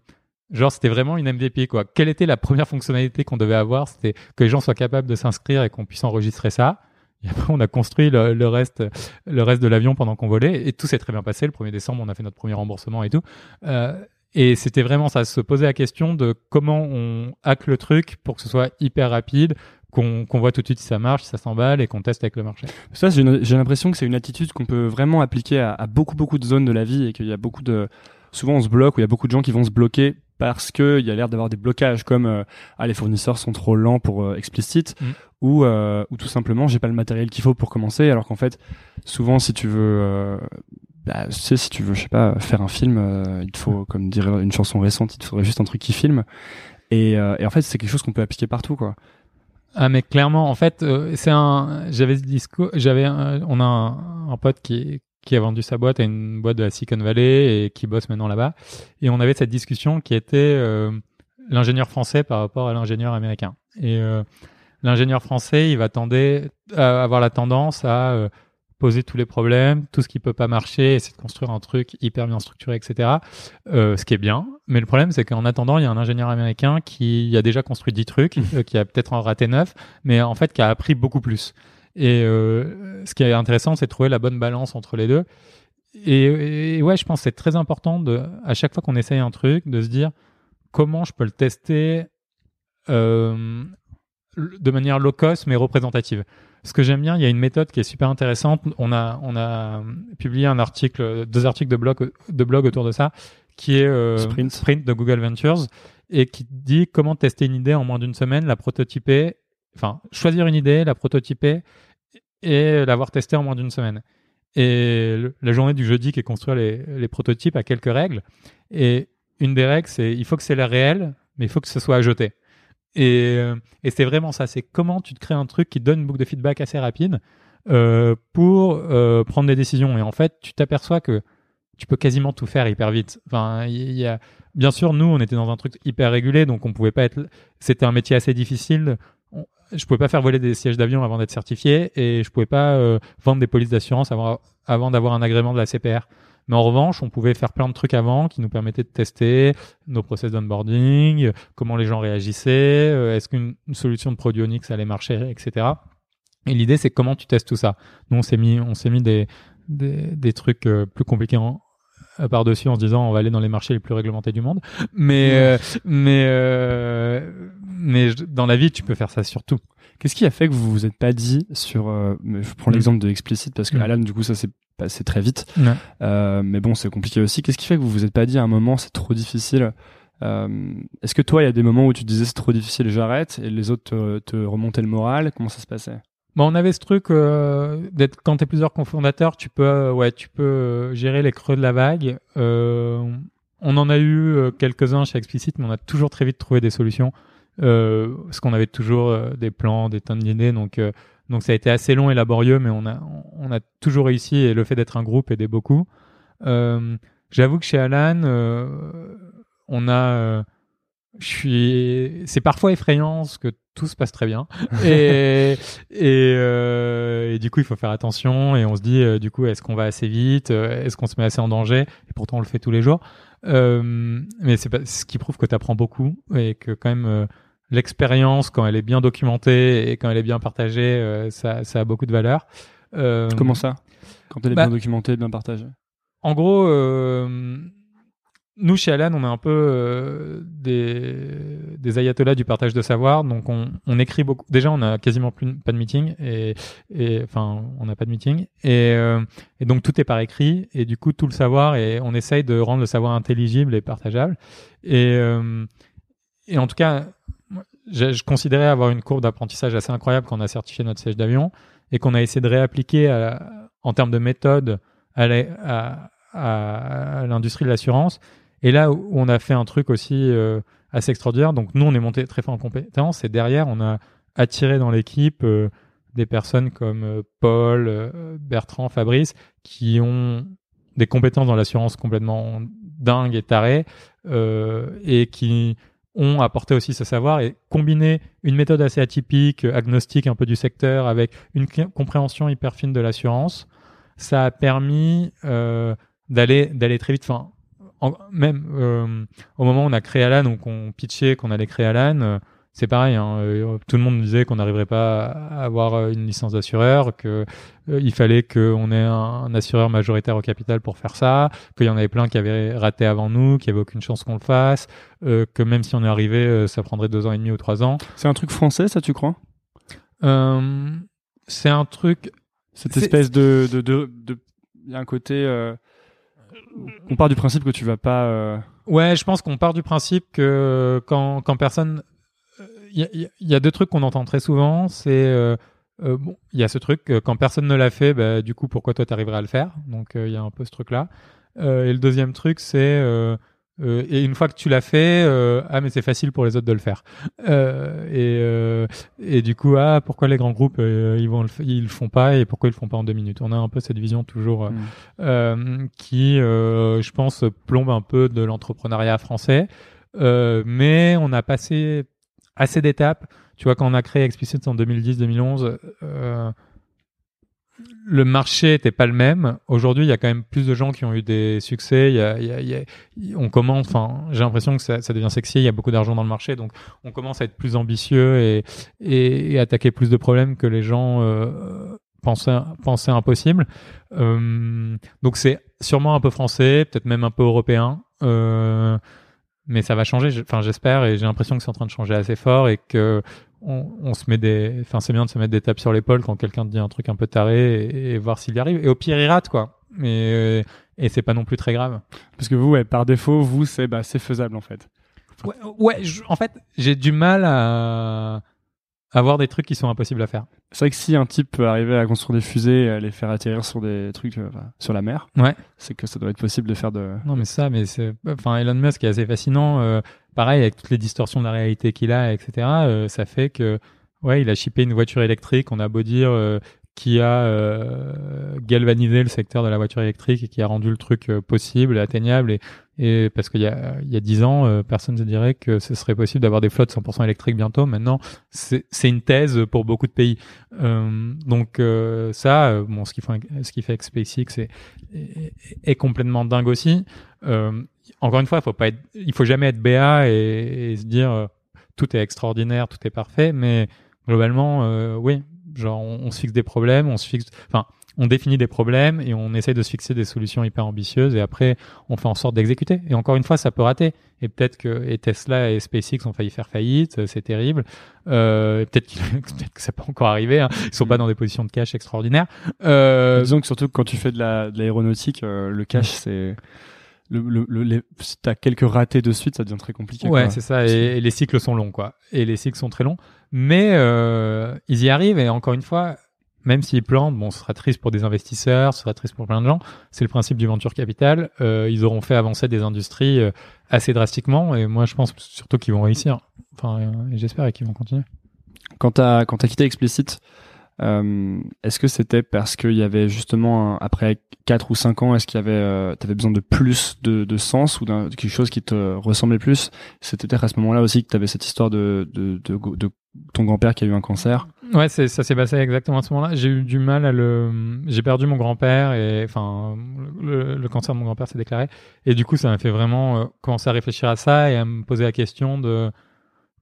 genre, c'était vraiment une MVP, quoi. Quelle était la première fonctionnalité qu'on devait avoir? C'était que les gens soient capables de s'inscrire et qu'on puisse enregistrer ça. On a construit le, le reste, le reste de l'avion pendant qu'on volait. Et tout s'est très bien passé. Le 1er décembre, on a fait notre premier remboursement et tout. Euh, et c'était vraiment ça, se poser la question de comment on hack le truc pour que ce soit hyper rapide, qu'on qu'on voit tout de suite si ça marche, si ça s'emballe et qu'on teste avec le marché. Ça, j'ai l'impression que c'est une attitude qu'on peut vraiment appliquer à, à beaucoup, beaucoup de zones de la vie et qu'il y a beaucoup de. Souvent, on se bloque ou il y a beaucoup de gens qui vont se bloquer parce qu'il y a l'air d'avoir des blocages comme euh, ah, les fournisseurs sont trop lents pour euh, explicite Mm. ou, euh, ou tout simplement j'ai pas le matériel qu'il faut pour commencer. Alors qu'en fait, souvent, si tu veux. Bah, tu sais, si tu veux, je sais pas, faire un film, euh, il te faut, comme dirait une chanson récente, il te faudrait juste un truc qui filme. Et, euh, en fait, c'est quelque chose qu'on peut appliquer partout, quoi. Ah mais clairement, en fait, euh, c'est un. J'avais ce discours. J'avais. On a un, pote qui a vendu sa boîte à une boîte de la Silicon Valley et qui bosse maintenant là-bas. Et on avait cette discussion qui était l'ingénieur français par rapport à l'ingénieur américain. Et l'ingénieur français, il va avoir la tendance à poser tous les problèmes, tout ce qui peut pas marcher, essayer de construire un truc hyper bien structuré, etc. Euh, ce qui est bien. Mais le problème, c'est qu'en attendant, il y a un ingénieur américain qui a déjà construit 10 trucs, euh, qui a peut-être en raté 9, mais en fait qui a appris beaucoup plus. Et euh, ce qui est intéressant, c'est de trouver la bonne balance entre les deux. Et, et ouais, je pense que c'est très important de, à chaque fois qu'on essaye un truc, de se dire comment je peux le tester de manière low cost mais représentative. Ce que j'aime bien, il y a une méthode qui est super intéressante. On a, on a publié un article, deux articles de blog, de blog autour de ça, qui est euh, Sprint. Sprint de Google Ventures et qui dit comment tester une idée en moins d'une semaine, la prototyper, enfin choisir une idée, la prototyper et l'avoir testée en moins d'une semaine. Et le- la journée du jeudi qui est construire les, les prototypes a quelques règles. Et une des règles, c'est il faut que c'est la réelle, mais il faut que ce soit à jeter. Et, euh, et c'est vraiment ça. C'est comment tu te crées un truc qui donne une boucle de feedback assez rapide euh, pour euh, prendre des décisions. Et en fait, tu t'aperçois que tu peux quasiment tout faire hyper vite. Enfin, y a bien sûr, nous, on était dans un truc hyper régulé, donc on pouvait pas être. C'était un métier assez difficile. On- Je pouvais pas faire voler des sièges d'avion avant d'être certifié, et je pouvais pas vendre des polices d'assurance avant d'avoir un agrément de la CPR. Mais en revanche, on pouvait faire plein de trucs avant qui nous permettaient de tester nos process d'onboarding, euh, comment les gens réagissaient, euh, est-ce qu'une une solution de produit Onyx allait marcher, etc. Et l'idée, c'est comment tu testes tout ça. Nous, on s'est mis, on s'est mis des, des, des trucs euh, plus compliqués en, par-dessus en se disant on va aller dans les marchés les plus réglementés du monde. Mais, euh, mais, euh, dans la vie, tu peux faire ça sur tout. Qu'est-ce qui a fait que vous vous êtes pas dit sur, euh, je prends Mm. l'exemple de Explicit parce que Mm. Alan, du coup, ça s'est passé très vite. Euh, mais bon, c'est compliqué aussi. Qu'est-ce qui fait que vous vous êtes pas dit à un moment, c'est trop difficile euh, Est-ce que toi, il y a des moments où tu disais c'est trop difficile, j'arrête, et les autres te, te remontaient le moral? Comment ça se passait? Bon, on avait ce truc euh, d'être quand t'es plusieurs cofondateurs, tu peux, euh, ouais, tu peux gérer les creux de la vague. On en a eu quelques-uns chez Explicit, mais on a toujours très vite trouvé des solutions euh, parce qu'on avait toujours euh, des plans, des tonnes d'idées, donc euh, donc ça a été assez long et laborieux, mais on a on a toujours réussi et le fait d'être un groupe aidait beaucoup. Euh, J'avoue que chez Alan, on a je suis c'est parfois effrayant parce que tout se passe très bien. Et et, euh, et du coup il faut faire attention et on se dit euh, du coup est-ce qu'on va assez vite? Est-ce qu'on se met assez en danger? Et pourtant on le fait tous les jours. Euh, mais c'est ce qui prouve que tu apprends beaucoup et que quand même l'expérience quand elle est bien documentée et quand elle est bien partagée euh, ça ça a beaucoup de valeur Euh, Comment ça? Quand elle est bah- bien documentée, bien partagée? en gros, euh, nous, chez Alan, on est un peu euh, des, des ayatollahs du partage de savoir. Donc, on, on écrit beaucoup. Déjà, on a quasiment plus, pas de meeting. Et, et enfin, on n'a pas de meeting. Et, euh, et, donc, tout est par écrit. Et du coup, tout le savoir, et on essaye de rendre le savoir intelligible et partageable. Et, euh, et en tout cas, je, considérais avoir une courbe d'apprentissage assez incroyable quand on a certifié notre siège d'avion et qu'on a essayé de réappliquer à, en termes de méthode à, l'industrie de l'assurance. Et là où on a fait un truc aussi euh, assez extraordinaire, donc nous on est monté très fort en compétences et derrière on a attiré dans l'équipe euh, des personnes comme euh, Paul, euh, Bertrand, Fabrice, qui ont des compétences dans l'assurance complètement dingues et tarées et qui ont apporté aussi ce savoir et combiné une méthode assez atypique, agnostique un peu du secteur, avec une compréhension hyper fine de l'assurance, ça a permis euh, d'aller d'aller très vite. Enfin, même euh, au moment où on a créé Alan, donc on pitchait qu'on allait créer Alan, euh, c'est pareil. Hein, euh, tout le monde disait qu'on n'arriverait pas à avoir une licence d'assureur, que il fallait qu'on ait un, un, assureur majoritaire au capital pour faire ça, qu'il y en avait plein qui avaient raté avant nous, qu'il n'y avait aucune chance qu'on le fasse, que même si on est arrivé, ça prendrait deux ans et demi ou trois ans. C'est un truc français, ça, tu crois? C'est un truc. Cette espèce de, de, de, de, y a un côté on part du principe que tu vas pas. Euh... Ouais, je pense qu'on part du principe que quand, quand personne. Il y, y, a deux trucs qu'on entend très souvent. C'est. Euh, euh, bon, il y a ce truc, quand personne ne l'a fait, bah, du coup, pourquoi toi t'arriverais à le faire? Donc, il y a un peu ce truc-là. et le deuxième truc, c'est euh, et une fois que tu l'as fait, euh, ah mais c'est facile pour les autres de le faire. Euh, et, euh, et du coup, ah pourquoi les grands groupes euh, ils vont le ils le font pas et pourquoi ils le font pas en deux minutes? On a un peu cette vision toujours mm. qui, je pense, plombe un peu de l'entrepreneuriat français. mais on a passé assez d'étapes. Tu vois, quand on a créé Explicit en 2010-2011 le marché était pas le même. Aujourd'hui, il y a quand même plus de gens qui ont eu des succès. On commence, enfin, j'ai l'impression que ça, devient sexy. Il y a beaucoup d'argent dans le marché, donc on commence à être plus ambitieux et, et, attaquer plus de problèmes que les gens euh, pensaient, pensaient impossibles. Euh, donc c'est sûrement un peu français, peut-être même un peu européen. Euh, mais ça va changer, enfin j'espère, et j'ai l'impression que c'est en train de changer assez fort et que on, se met des, enfin c'est bien de se mettre des tapes sur l'épaule quand quelqu'un te dit un truc un peu taré et, voir s'il y arrive. Et au pire il rate quoi. Mais et c'est pas non plus très grave. Parce que vous, ouais, par défaut, vous c'est bah c'est faisable en fait. Ouais, ouais en fait j'ai du mal à avoir des trucs qui sont impossibles à faire. C'est vrai que si un type peut arriver à construire des fusées et à les faire atterrir sur des trucs euh, sur la mer, ouais. c'est que ça doit être possible de faire de. Non mais ça, mais c'est, enfin Elon Musk est assez fascinant. Euh, pareil avec toutes les distorsions de la réalité qu'il a, etc. Euh, ça fait que ouais, il a chippé une voiture électrique. On a beau dire euh, qui a euh, galvanisé le secteur de la voiture électrique et qui a rendu le truc euh, possible, atteignable. Et, et parce qu'il y a il y a dix ans, euh, personne ne dirait que ce serait possible d'avoir des flottes 100% électriques bientôt. Maintenant, c'est une thèse pour beaucoup de pays. Euh, donc ça, bon, ce qui fait ce qui fait avec SpaceX est, est, complètement dingue aussi. encore une fois, faut pas être, il faut jamais être BA et, et se dire tout est extraordinaire, tout est parfait, mais globalement, oui, Genre, on, on, se fixe des problèmes, on se fixe, enfin, on définit des problèmes et on essaye de se fixer des solutions hyper ambitieuses et après, on fait en sorte d'exécuter. Et encore une fois, ça peut rater. Et peut-être que et Tesla et SpaceX ont failli faire faillite, c'est terrible. Euh, peut-être peut que ça peut encore arriver. Hein. Ils sont pas dans des positions de cash extraordinaires. Euh... Disons que surtout quand tu fais de l'aéronautique, la, euh, le cash, c'est le, le, le, si t'as quelques ratés de suite, ça devient très compliqué. Ouais, c'est ça. Et, et, les cycles sont longs, quoi. Et les cycles sont très longs. Mais euh, ils y arrivent. Et encore une fois, même s'ils plantent, bon, ce sera triste pour des investisseurs, ce sera triste pour plein de gens. C'est le principe du venture capital. Euh, ils auront fait avancer des industries euh, assez drastiquement. Et moi, je pense surtout qu'ils vont réussir. Enfin, j'espère qu'ils vont continuer. Quand t'as quand as quitté Explicit, euh, est-ce que c'était parce qu'il y avait justement, après 4 ou 5 ans, est-ce qu'il y avait, euh, tu avais besoin de plus de, de sens ou de quelque chose qui te ressemblait plus? C'était peut-être à ce moment-là aussi que tu avais cette histoire de, de, de, de ton grand-père qui a eu un cancer Ouais, ça s'est passé exactement à ce moment-là. J'ai eu du mal à le. J'ai perdu mon grand-père et enfin le, le cancer de mon grand-père s'est déclaré et du coup ça m'a fait vraiment euh, commencer à réfléchir à ça et à me poser la question de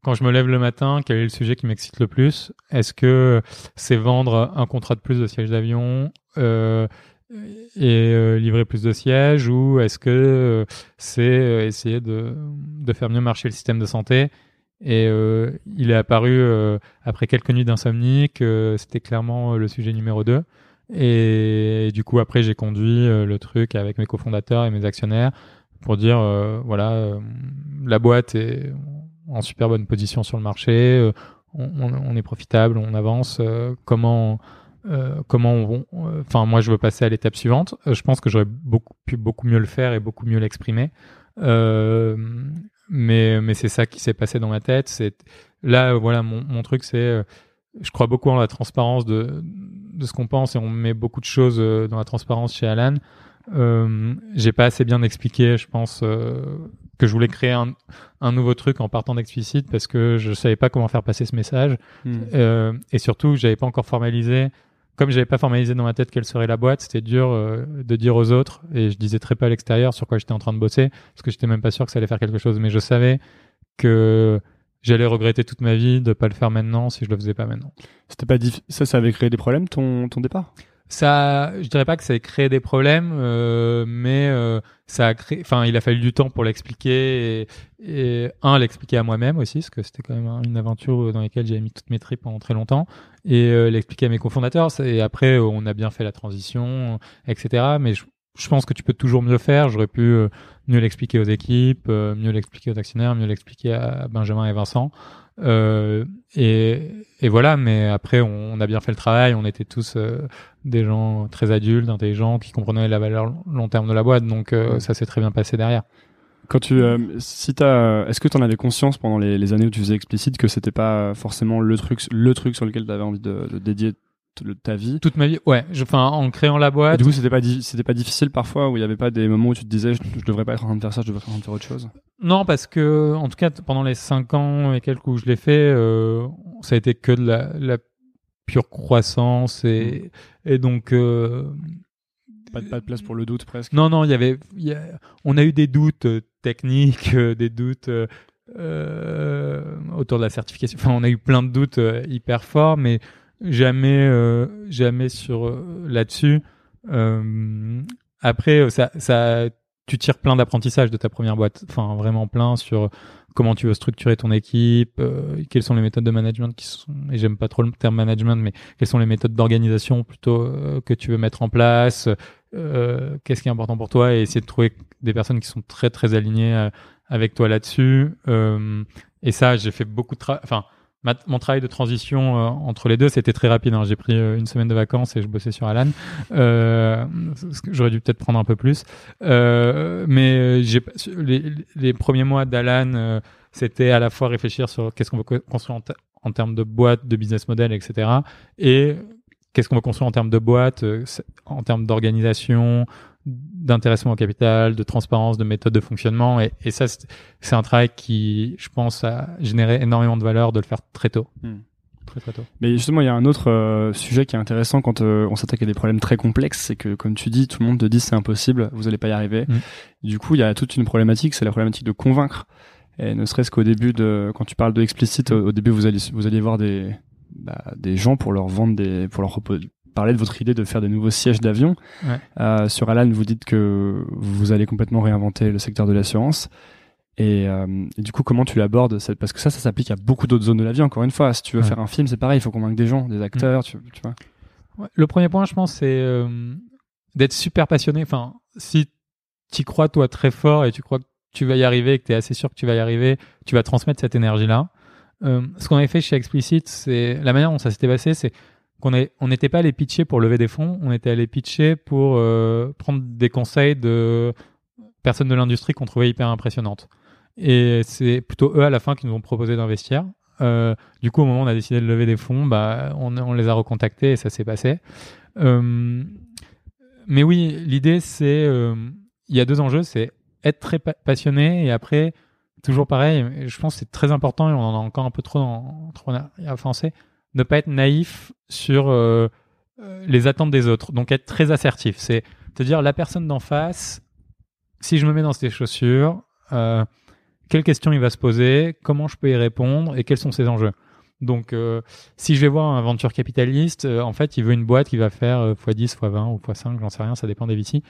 quand je me lève le matin, quel est le sujet qui m'excite le plus? Est-ce que c'est vendre un contrat de plus de siège d'avion euh, et livrer plus de sièges ou est-ce que c'est essayer de, de faire mieux marcher le système de santé? Et il est apparu après quelques nuits d'insomnie que c'était clairement le sujet numéro 2 et, du coup après j'ai conduit le truc avec mes cofondateurs et mes actionnaires pour dire voilà la boîte est en super bonne position sur le marché on, est profitable, on avance. Euh, comment euh, comment on, enfin moi je veux passer à l'étape suivante. Euh, je pense que j'aurais pu beaucoup mieux le faire et beaucoup mieux l'exprimer. mais mais c'est ça qui s'est passé dans ma tête. Là voilà mon, truc c'est je crois beaucoup en la transparence de de ce qu'on pense et on met beaucoup de choses dans la transparence chez Alan. Euh, j'ai pas assez bien expliqué, je pense, euh, que je voulais créer un, un nouveau truc en partant d'explicite parce que je savais pas comment faire passer ce message hmm. euh, et surtout j'avais pas encore formalisé. Comme j'avais pas formalisé dans ma tête quelle serait la boîte, c'était dur euh, de dire aux autres et je disais très peu à l'extérieur sur quoi j'étais en train de bosser parce que j'étais même pas sûr que ça allait faire quelque chose. Mais je savais que j'allais regretter toute ma vie de pas le faire maintenant si je le faisais pas maintenant. C'était pas ça, ça avait créé des problèmes ton ton départ? Ça, je dirais pas que ça ait créé des problèmes, euh, mais euh, ça a créé. Enfin, il a fallu du temps pour l'expliquer et, et, un l'expliquer à moi-même aussi, parce que c'était quand même une aventure dans laquelle j'avais mis toutes mes tripes pendant très longtemps, et euh, l'expliquer à mes cofondateurs. Et après, on a bien fait la transition, etc. Mais je, je pense que tu peux toujours mieux faire. J'aurais pu euh, mieux l'expliquer aux équipes, euh, mieux l'expliquer aux actionnaires, mieux l'expliquer à Benjamin et Vincent. Euh, et, et, voilà, mais après, on, a bien fait le travail. On était tous euh, des gens très adultes, intelligents, qui comprenaient la valeur long terme de la boîte. Donc, euh, ça s'est très bien passé derrière. Quand tu, si t'as, est-ce que tu en avais conscience pendant les, les, années où tu faisais explicite que c'était pas forcément le truc, le truc sur lequel tu avais envie de, de dédier ta vie. Toute ma vie ouais enfin en créant la boîte. Du coup c'était pas c'était pas difficile parfois où il y avait pas des moments où tu te disais je, devrais pas être en train de faire ça je devrais être en train de faire autre chose? Non parce que en tout cas pendant les cinq ans et quelques où je l'ai fait euh, ça a été que de la, la pure croissance et et donc euh, pas de, pas de place pour le doute presque? Non non il y avait on a eu des doutes euh, techniques des doutes autour de la certification. Enfin on a eu plein de doutes hyper forts mais jamais euh, jamais sur euh, là-dessus. Euh, après ça ça tu tires plein d'apprentissages de ta première boîte enfin vraiment plein sur comment tu veux structurer ton équipe quelles sont les méthodes de management qui sont et j'aime pas trop le terme management mais quelles sont les méthodes d'organisation plutôt que tu veux mettre en place qu'est-ce qui est important pour toi et essayer de trouver des personnes qui sont très très alignées avec toi là-dessus. Et ça j'ai fait beaucoup de travail enfin mon travail de transition euh, entre les deux, c'était très rapide. Hein. J'ai pris euh, une semaine de vacances et je bossais sur Alan. Euh, J'aurais dû peut-être prendre un peu plus. Mais les, premiers mois d'Alan, c'était à la fois réfléchir sur qu'est-ce qu'on veut construire en, en, termes de boîte, de business model, etc. Et qu'est-ce qu'on veut construire en termes de boîte, en termes d'organisation, d'intéressement au capital, de transparence, de méthode de fonctionnement. Et, et ça, c'est un travail qui, je pense, a généré énormément de valeur de le faire très tôt. Hmm. Très, très tôt. Mais justement, il y a un autre euh, sujet qui est intéressant quand euh, on s'attaque à des problèmes très complexes, c'est que, comme tu dis, tout le monde te dit c'est impossible, vous n'allez pas y arriver. Hmm. Du coup, il y a toute une problématique, c'est la problématique de convaincre. Et ne serait-ce qu'au début de, quand tu parles de explicite, au, début, vous allez, vous allez voir des, bah, des gens pour leur vendre des, pour leur parler de votre idée de faire des nouveaux sièges d'avion. Euh, sur Alan, vous dites que vous allez complètement réinventer le secteur de l'assurance. Et, euh, du coup, comment tu l'abordes Parce que ça, ça s'applique à beaucoup d'autres zones de la vie. Encore une fois, si tu veux faire un film, c'est pareil, il faut convaincre des gens, des acteurs, tu, vois. Le premier point, je pense, c'est euh, d'être super passionné. Enfin, si tu crois, toi, très fort et tu crois que tu vas y arriver, que tu es assez sûr que tu vas y arriver, tu vas transmettre cette énergie-là. ce qu'on avait fait chez Explicit, c'est la manière dont ça s'était passé, c'est qu'on on n'était pas allé pitcher pour lever des fonds, on était allé pitcher pour euh, prendre des conseils de personnes de l'industrie qu'on trouvait hyper impressionnantes. Et c'est plutôt eux à la fin qui nous ont proposé d'investir. Euh, du coup, au moment où on a décidé de lever des fonds, bah, on, les a recontactés et ça s'est passé. Euh, mais oui, l'idée, c'est, il y a deux enjeux, c'est être très passionné et après, toujours pareil, je pense que c'est très important et on en a encore un peu trop dans, français, ne pas être naïf sur euh, euh, les attentes des autres. Donc être très assertif. C'est te dire la personne d'en face, si je me mets dans ses chaussures, euh, quelles questions il va se poser, comment je peux y répondre et quels sont ses enjeux. Donc, euh, si je vais voir un venture capitaliste, en fait, il veut une boîte qui va faire euh, x10, x20 ou x5, j'en sais rien, ça dépend des VC.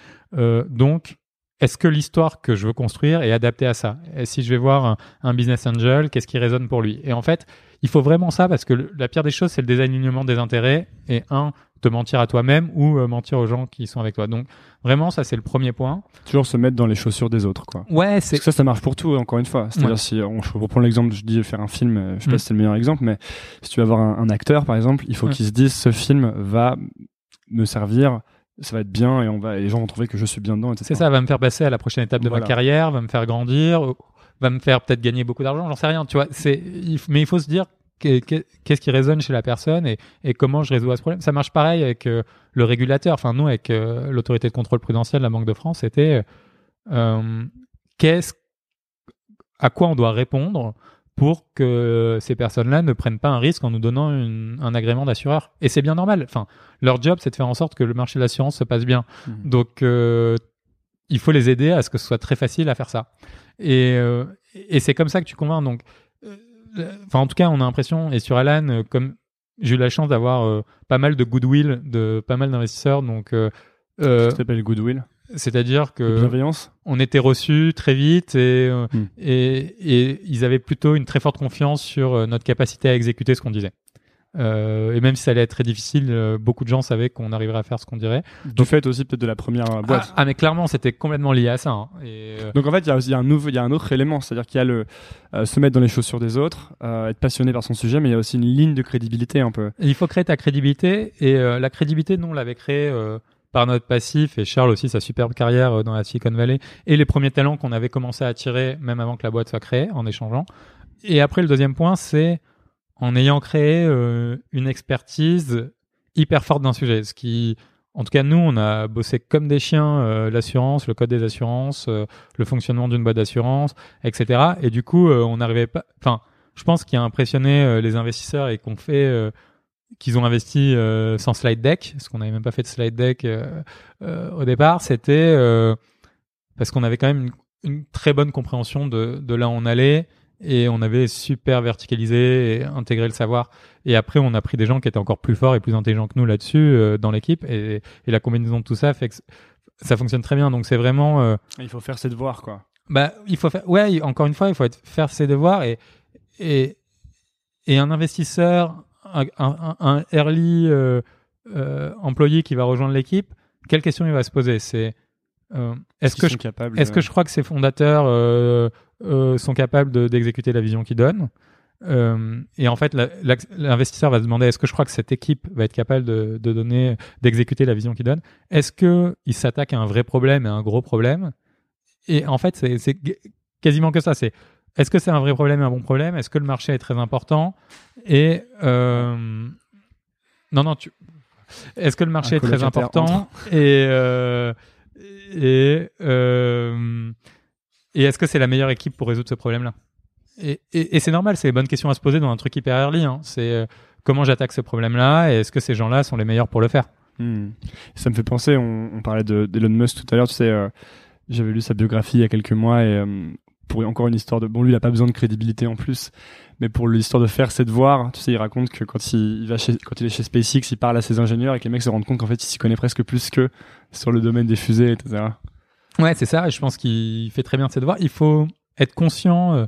Donc, est-ce que l'histoire que je veux construire est adaptée à ça? Et si je vais voir un, un business angel, qu'est-ce qui résonne pour lui? Et en fait, il faut vraiment ça parce que le- la pire des choses, c'est le désalignement des intérêts. Et un, te mentir à toi-même ou euh, mentir aux gens qui sont avec toi. Donc, vraiment, ça, c'est le premier point. Toujours se mettre dans les chaussures des autres, quoi. Ouais, Parce c'est que ça, ça marche pour tout, encore une fois. C'est-à-dire Ouais. si on, je reprends l'exemple, je dis faire un film, euh, je sais Mm. pas si c'est le meilleur exemple, mais si tu vas avoir un, un acteur, par exemple, il faut Ouais. qu'il se dise ce film va me servir, ça va être bien et on va, et les gens vont trouver que je suis bien dedans, etc. C'est ça, va me faire passer à la prochaine étape de Voilà. ma carrière, va me faire grandir, euh, va me faire peut-être gagner beaucoup d'argent, j'en sais rien, tu vois. C'est, mais il faut se dire que- que- qu'est-ce qui résonne chez la personne et, et comment je résous à ce problème. Ça marche pareil avec euh, le régulateur. Enfin, nous, avec euh, l'autorité de contrôle prudentiel, la Banque de France, c'était euh, qu'est-ce, à quoi on doit répondre pour que ces personnes-là ne prennent pas un risque en nous donnant une- un agrément d'assureur. Et c'est bien normal. Enfin, leur job, c'est de faire en sorte que le marché de l'assurance se passe bien. Mhm. Donc, il faut les aider à ce que ce soit très facile à faire ça. Et, euh, et c'est comme ça que tu convaincs. Donc, euh, enfin, en tout cas, on a l'impression, et sur Alan, euh, comme j'ai eu la chance d'avoir euh, pas mal de goodwill de pas mal d'investisseurs, donc, euh, Ça s'appelle Goodwill? c'est-à-dire que bienveillance? on était reçus très vite et, euh, Hmm. et, et ils avaient plutôt une très forte confiance sur notre capacité à exécuter ce qu'on disait. Euh, et même si ça allait être très difficile, euh, beaucoup de gens savaient qu'on arriverait à faire ce qu'on dirait. Du fait aussi peut-être de la première euh, boîte. Ah, ah, mais clairement, c'était complètement lié à ça. hein. Et, euh, Donc en fait, il y a y a un nouveau, il y a un autre élément, c'est-à-dire qu'il y a le se mettre dans les chaussures des autres, être passionné par son sujet, mais il y a aussi une ligne de crédibilité un peu. Il faut créer ta crédibilité. Et la crédibilité, nous, on l'avait créée par notre passif. Et Charles aussi, sa superbe carrière dans la Silicon Valley. Et les premiers talents qu'on avait commencé à attirer, même avant que la boîte soit créée, en échangeant. Et après, le deuxième point, c'est en ayant créé euh, une expertise hyper forte d'un sujet. Ce qui, en tout cas, nous, on a bossé comme des chiens euh, l'assurance, le code des assurances, euh, le fonctionnement d'une boîte d'assurance, etc. Et du coup, on n'arrivait pas. Enfin, je pense qu'il a impressionné les investisseurs et qu'on fait qu'ils ont investi sans slide deck, parce qu'on n'avait même pas fait de slide deck au départ, c'était parce qu'on avait quand même une, une très bonne compréhension de, de là où on allait et on avait super verticalisé et intégré le savoir. Et après, on a pris des gens qui étaient encore plus forts et plus intelligents que nous là-dessus euh, dans l'équipe et, et la combinaison de tout ça fait que ça fonctionne très bien. Donc c'est vraiment euh, Il faut faire ses devoirs, quoi. bah, il faut faire, ouais, encore une fois, il faut être, faire ses devoirs et, et, et un investisseur, un, un, un early euh, euh, employé qui va rejoindre l'équipe, quelle question il va se poser? C'est euh, est-ce que, Qu'ils je, sont capables, est-ce que je crois que ces fondateurs euh, euh, sont capables de- d'exécuter la vision qu'ils donnent? Euh, et en fait, la- la- l'investisseur va se demander est-ce que je crois que cette équipe va être capable de, de donner, d'exécuter la vision qu'il donne Est-ce que il s'attaque à un vrai problème et à un gros problème? Et en fait, c'est quasiment que ça. C'est est-ce que c'est un vrai problème et un bon problème? Est-ce que le marché est très important? Et euh, non, non, tu. Est-ce que le marché Un est très important? Et euh, et euh, et est-ce que c'est la meilleure équipe pour résoudre ce problème-là? Et, et, c'est normal, c'est les bonnes questions à se poser dans un truc hyper early. Hein. C'est euh, comment j'attaque ce problème-là et est-ce que ces gens-là sont les meilleurs pour le faire? Hmm. Ça me fait penser, on, parlait de- d'Elon Musk tout à l'heure, tu sais, euh, j'avais lu sa biographie il y a quelques mois et pour encore une histoire de... Bon, lui, il a pas besoin de crédibilité en plus, mais pour l'histoire de faire ses devoirs, tu sais, il raconte que quand il, va chez, quand il est chez SpaceX, il parle à ses ingénieurs et que les mecs se rendent compte qu'en fait, il s'y connaît presque plus que sur le domaine des fusées, etc. Ouais, c'est ça. Et je pense qu'il fait très bien de ses devoirs. Il faut être conscient euh,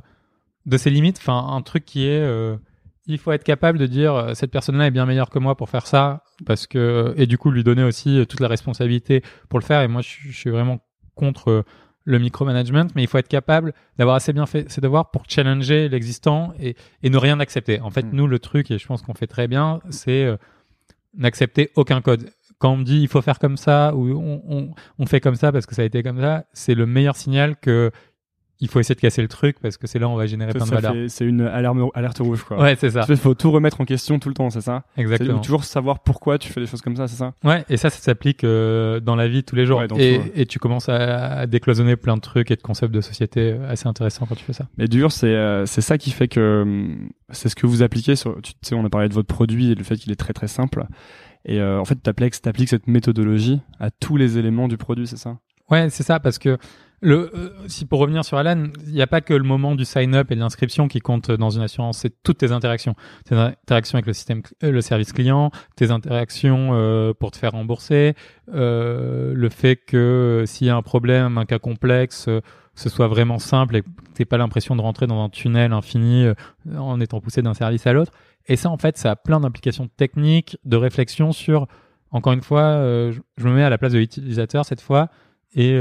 de ses limites. Enfin, un truc qui est, euh, il faut être capable de dire euh, cette personne-là est bien meilleure que moi pour faire ça, parce que et du coup lui donner aussi toute la responsabilité pour le faire. Et moi, je, suis- vraiment contre le micromanagement, mais il faut être capable d'avoir assez bien fait ses devoirs pour challenger l'existant et, et ne rien accepter. En fait, Mm. nous, le truc, et je pense qu'on fait très bien, c'est euh, n'accepter aucun code. Quand on me dit il faut faire comme ça ou on, on, on fait comme ça parce que ça a été comme ça, c'est le meilleur signal que il faut essayer de casser le truc parce que c'est là où on va générer Ça, plein de valeur. C'est une alarme, alerte rouge, quoi. Ouais, c'est ça. Il faut tout remettre en question tout le temps, c'est ça? Exactement. toujours savoir pourquoi tu fais des choses comme ça, c'est ça? Ouais, et ça, ça s'applique euh, dans la vie tous les jours. Ouais, et, tout, ouais. et tu commences à, décloisonner plein de trucs et de concepts de société euh, assez intéressants quand tu fais ça. Mais dur, c'est euh, c'est ça qui fait que hum, c'est ce que vous appliquez sur. Tu sais, on a parlé de votre produit et le fait qu'il est très très simple. Et euh, en fait, tu appliques, cette méthodologie à tous les éléments du produit, c'est ça? Ouais, c'est ça, parce que le, euh, si pour revenir sur Alan, il n'y a pas que le moment du sign-up et de l'inscription qui compte dans une assurance, c'est toutes tes interactions. Tes interactions avec le système, euh, le service client, tes interactions euh, pour te faire rembourser, le fait que s'il y a un problème, un cas complexe, ce soit vraiment simple et que t'aies pas l'impression de rentrer dans un tunnel infini en étant poussé d'un service à l'autre. Et ça, en fait, ça a plein d'implications techniques, de réflexion sur, encore une fois, je, je, me mets à la place de l'utilisateur cette fois et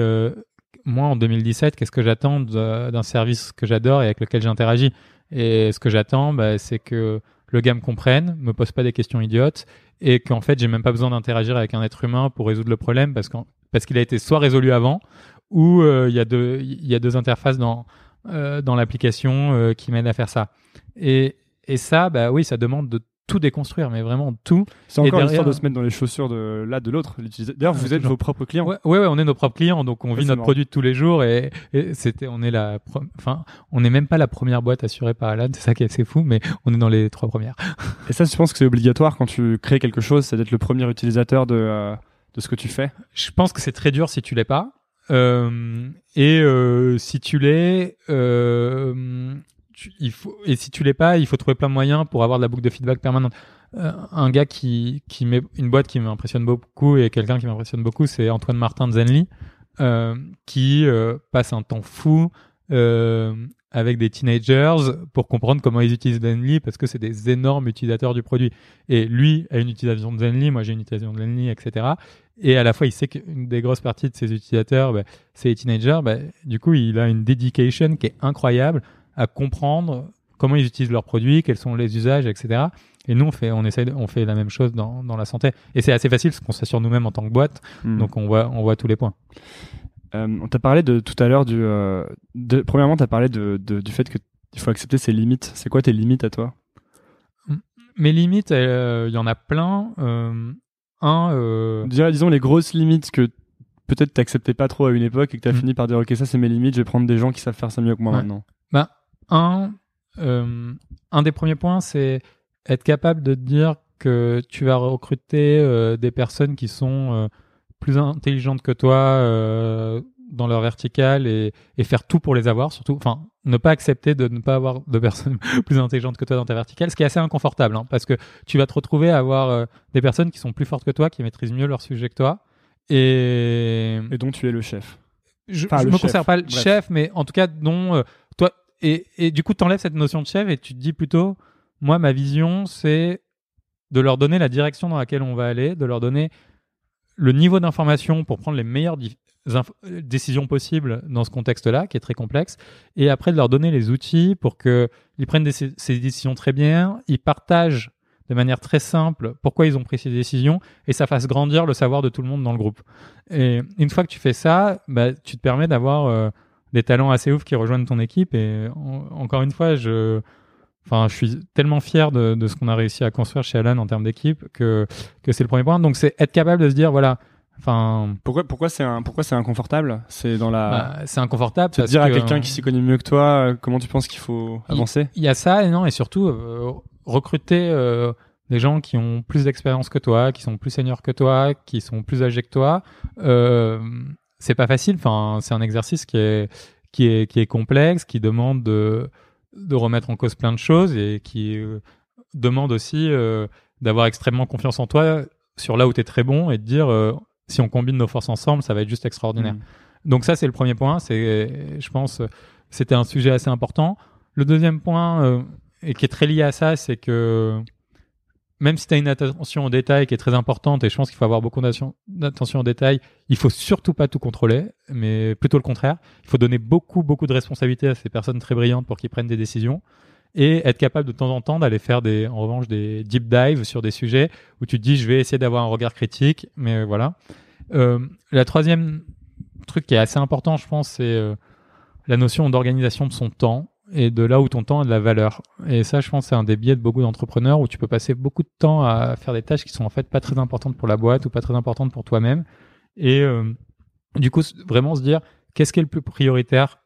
moi, en 2017, qu'est-ce que j'attends d'un service que j'adore et avec lequel j'interagis? Et ce que j'attends, bah, c'est que le gars me comprenne, me pose pas des questions idiotes et qu'en fait, j'ai même pas besoin d'interagir avec un être humain pour résoudre le problème parce qu'il parce qu'il a été soit résolu avant ou euh, il y a deux y a deux interfaces dans euh, dans l'application euh, qui m'aident à faire ça. Et et ça, bah oui, ça demande de tout déconstruire, mais vraiment tout. C'est encore derrière... l'histoire de se mettre dans les chaussures de là de l'autre. D'ailleurs, vous êtes vos propres clients. Ouais, ouais, on est nos propres clients, donc on vit notre produit tous les jours et, c'était, on est la, enfin, on n'est même pas la première boîte assurée par Alan, c'est ça qui est assez fou, mais on est dans les trois premières. Et ça, je pense que c'est obligatoire quand tu crées quelque chose, c'est d'être le premier utilisateur de euh, de ce que tu fais. Je pense que c'est très dur si tu l'es pas. Euh, et euh, si tu l'es, euh, il faut, et si tu l'es pas, il faut trouver plein de moyens pour avoir de la boucle de feedback permanente. Euh, un gars qui, qui met une boîte qui m'impressionne beaucoup et quelqu'un qui m'impressionne beaucoup, c'est Antoine Martin de Zenly, euh, qui euh, passe un temps fou avec des teenagers pour comprendre comment ils utilisent Zenly parce que c'est des énormes utilisateurs du produit. Et lui a une utilisation de Zenly, moi j'ai une utilisation de Zenly, etc. Et à la fois, il sait qu'une des grosses parties de ses utilisateurs, bah, c'est les teenagers. Bah, du coup, il a une dedication qui est incroyable à comprendre comment ils utilisent leurs produits, quels sont les usages, etc. Et nous, on fait, on essaie, on fait la même chose dans, dans la santé. Et c'est assez facile parce qu'on s'assure nous-mêmes en tant que boîte, hmm. donc on voit, on voit tous les points. Euh, on t'a parlé de tout à l'heure du. Euh, de, premièrement, tu as parlé de, de, du fait qu'il faut accepter ses limites. C'est quoi tes limites à toi? Mes limites, euh, il y en a plein. Euh, un. disons les grosses limites que peut-être t'acceptais pas trop à une époque et que tu as hmm. fini par dire ok ça c'est mes limites, je vais prendre des gens qui savent faire ça mieux que moi maintenant. Bah, un, euh, un des premiers points, c'est être capable de dire que tu vas recruter euh, des personnes qui sont euh, plus intelligentes que toi dans leur verticale et, et, faire tout pour les avoir, surtout, enfin, ne pas accepter de ne pas avoir de personnes plus intelligentes que toi dans ta verticale, ce qui est assez inconfortable, hein, parce que tu vas te retrouver à avoir des personnes qui sont plus fortes que toi, qui maîtrisent mieux leur sujet que toi, et, et dont tu es le chef. Je ne me considère pas le chef, mais en tout cas, dont et, du coup, tu enlèves cette notion de chef et tu te dis plutôt, moi, ma vision, c'est de leur donner la direction dans laquelle on va aller, de leur donner le niveau d'information pour prendre les meilleures décisions possibles dans ce contexte-là, qui est très complexe, et après de leur donner les outils pour qu'ils prennent ces décisions très bien, ils partagent de manière très simple pourquoi ils ont pris ces décisions, et ça fasse grandir le savoir de tout le monde dans le groupe. Et une fois que tu fais ça, bah, tu te permets d'avoir... Euh, des talents assez ouf qui rejoignent ton équipe. Et encore une fois, je, enfin, je suis tellement fier de, de ce qu'on a réussi à construire chez Alan en termes d'équipe que, que c'est le premier point. Donc, c'est être capable de se dire, voilà, Enfin, pourquoi pourquoi c'est un pourquoi c'est inconfortable? C'est dans la bah, c'est inconfortable de dire à quelqu'un qui s'y connaît mieux que toi euh, comment tu penses qu'il faut avancer? Il y, a ça et non et surtout euh, recruter euh, des gens qui ont plus d'expérience que toi, qui sont plus seniors que toi, qui sont plus âgés que toi. Euh, c'est pas facile. Enfin, c'est un exercice qui est qui est qui est complexe, qui demande de de remettre en cause plein de choses et qui euh, demande aussi euh, d'avoir extrêmement confiance en toi sur là où tu es très bon et de dire euh, si on combine nos forces ensemble, ça va être juste extraordinaire. Mmh. Donc ça c'est le premier point, c'est je pense c'était un sujet assez important. Le deuxième point et qui est très lié à ça, c'est que même si tu as une attention au détail qui est très importante, et je pense qu'il faut avoir beaucoup d'attention au détail, il faut surtout pas tout contrôler, mais plutôt le contraire. Il faut donner beaucoup, beaucoup de responsabilités à ces personnes très brillantes pour qu'ils prennent des décisions et être capable de temps en temps d'aller faire des, en revanche, des deep dives sur des sujets où tu te dis, je vais essayer d'avoir un regard critique, mais voilà. Euh, la troisième truc qui est assez important, je pense, c'est euh, la notion d'organisation de son temps et de là où ton temps a de la valeur. Et ça, je pense, c'est un des biais de beaucoup d'entrepreneurs où tu peux passer beaucoup de temps à faire des tâches qui sont en fait pas très importantes pour la boîte ou pas très importantes pour toi-même. Et euh, du coup, vraiment se dire qu'est-ce qui est le plus prioritaire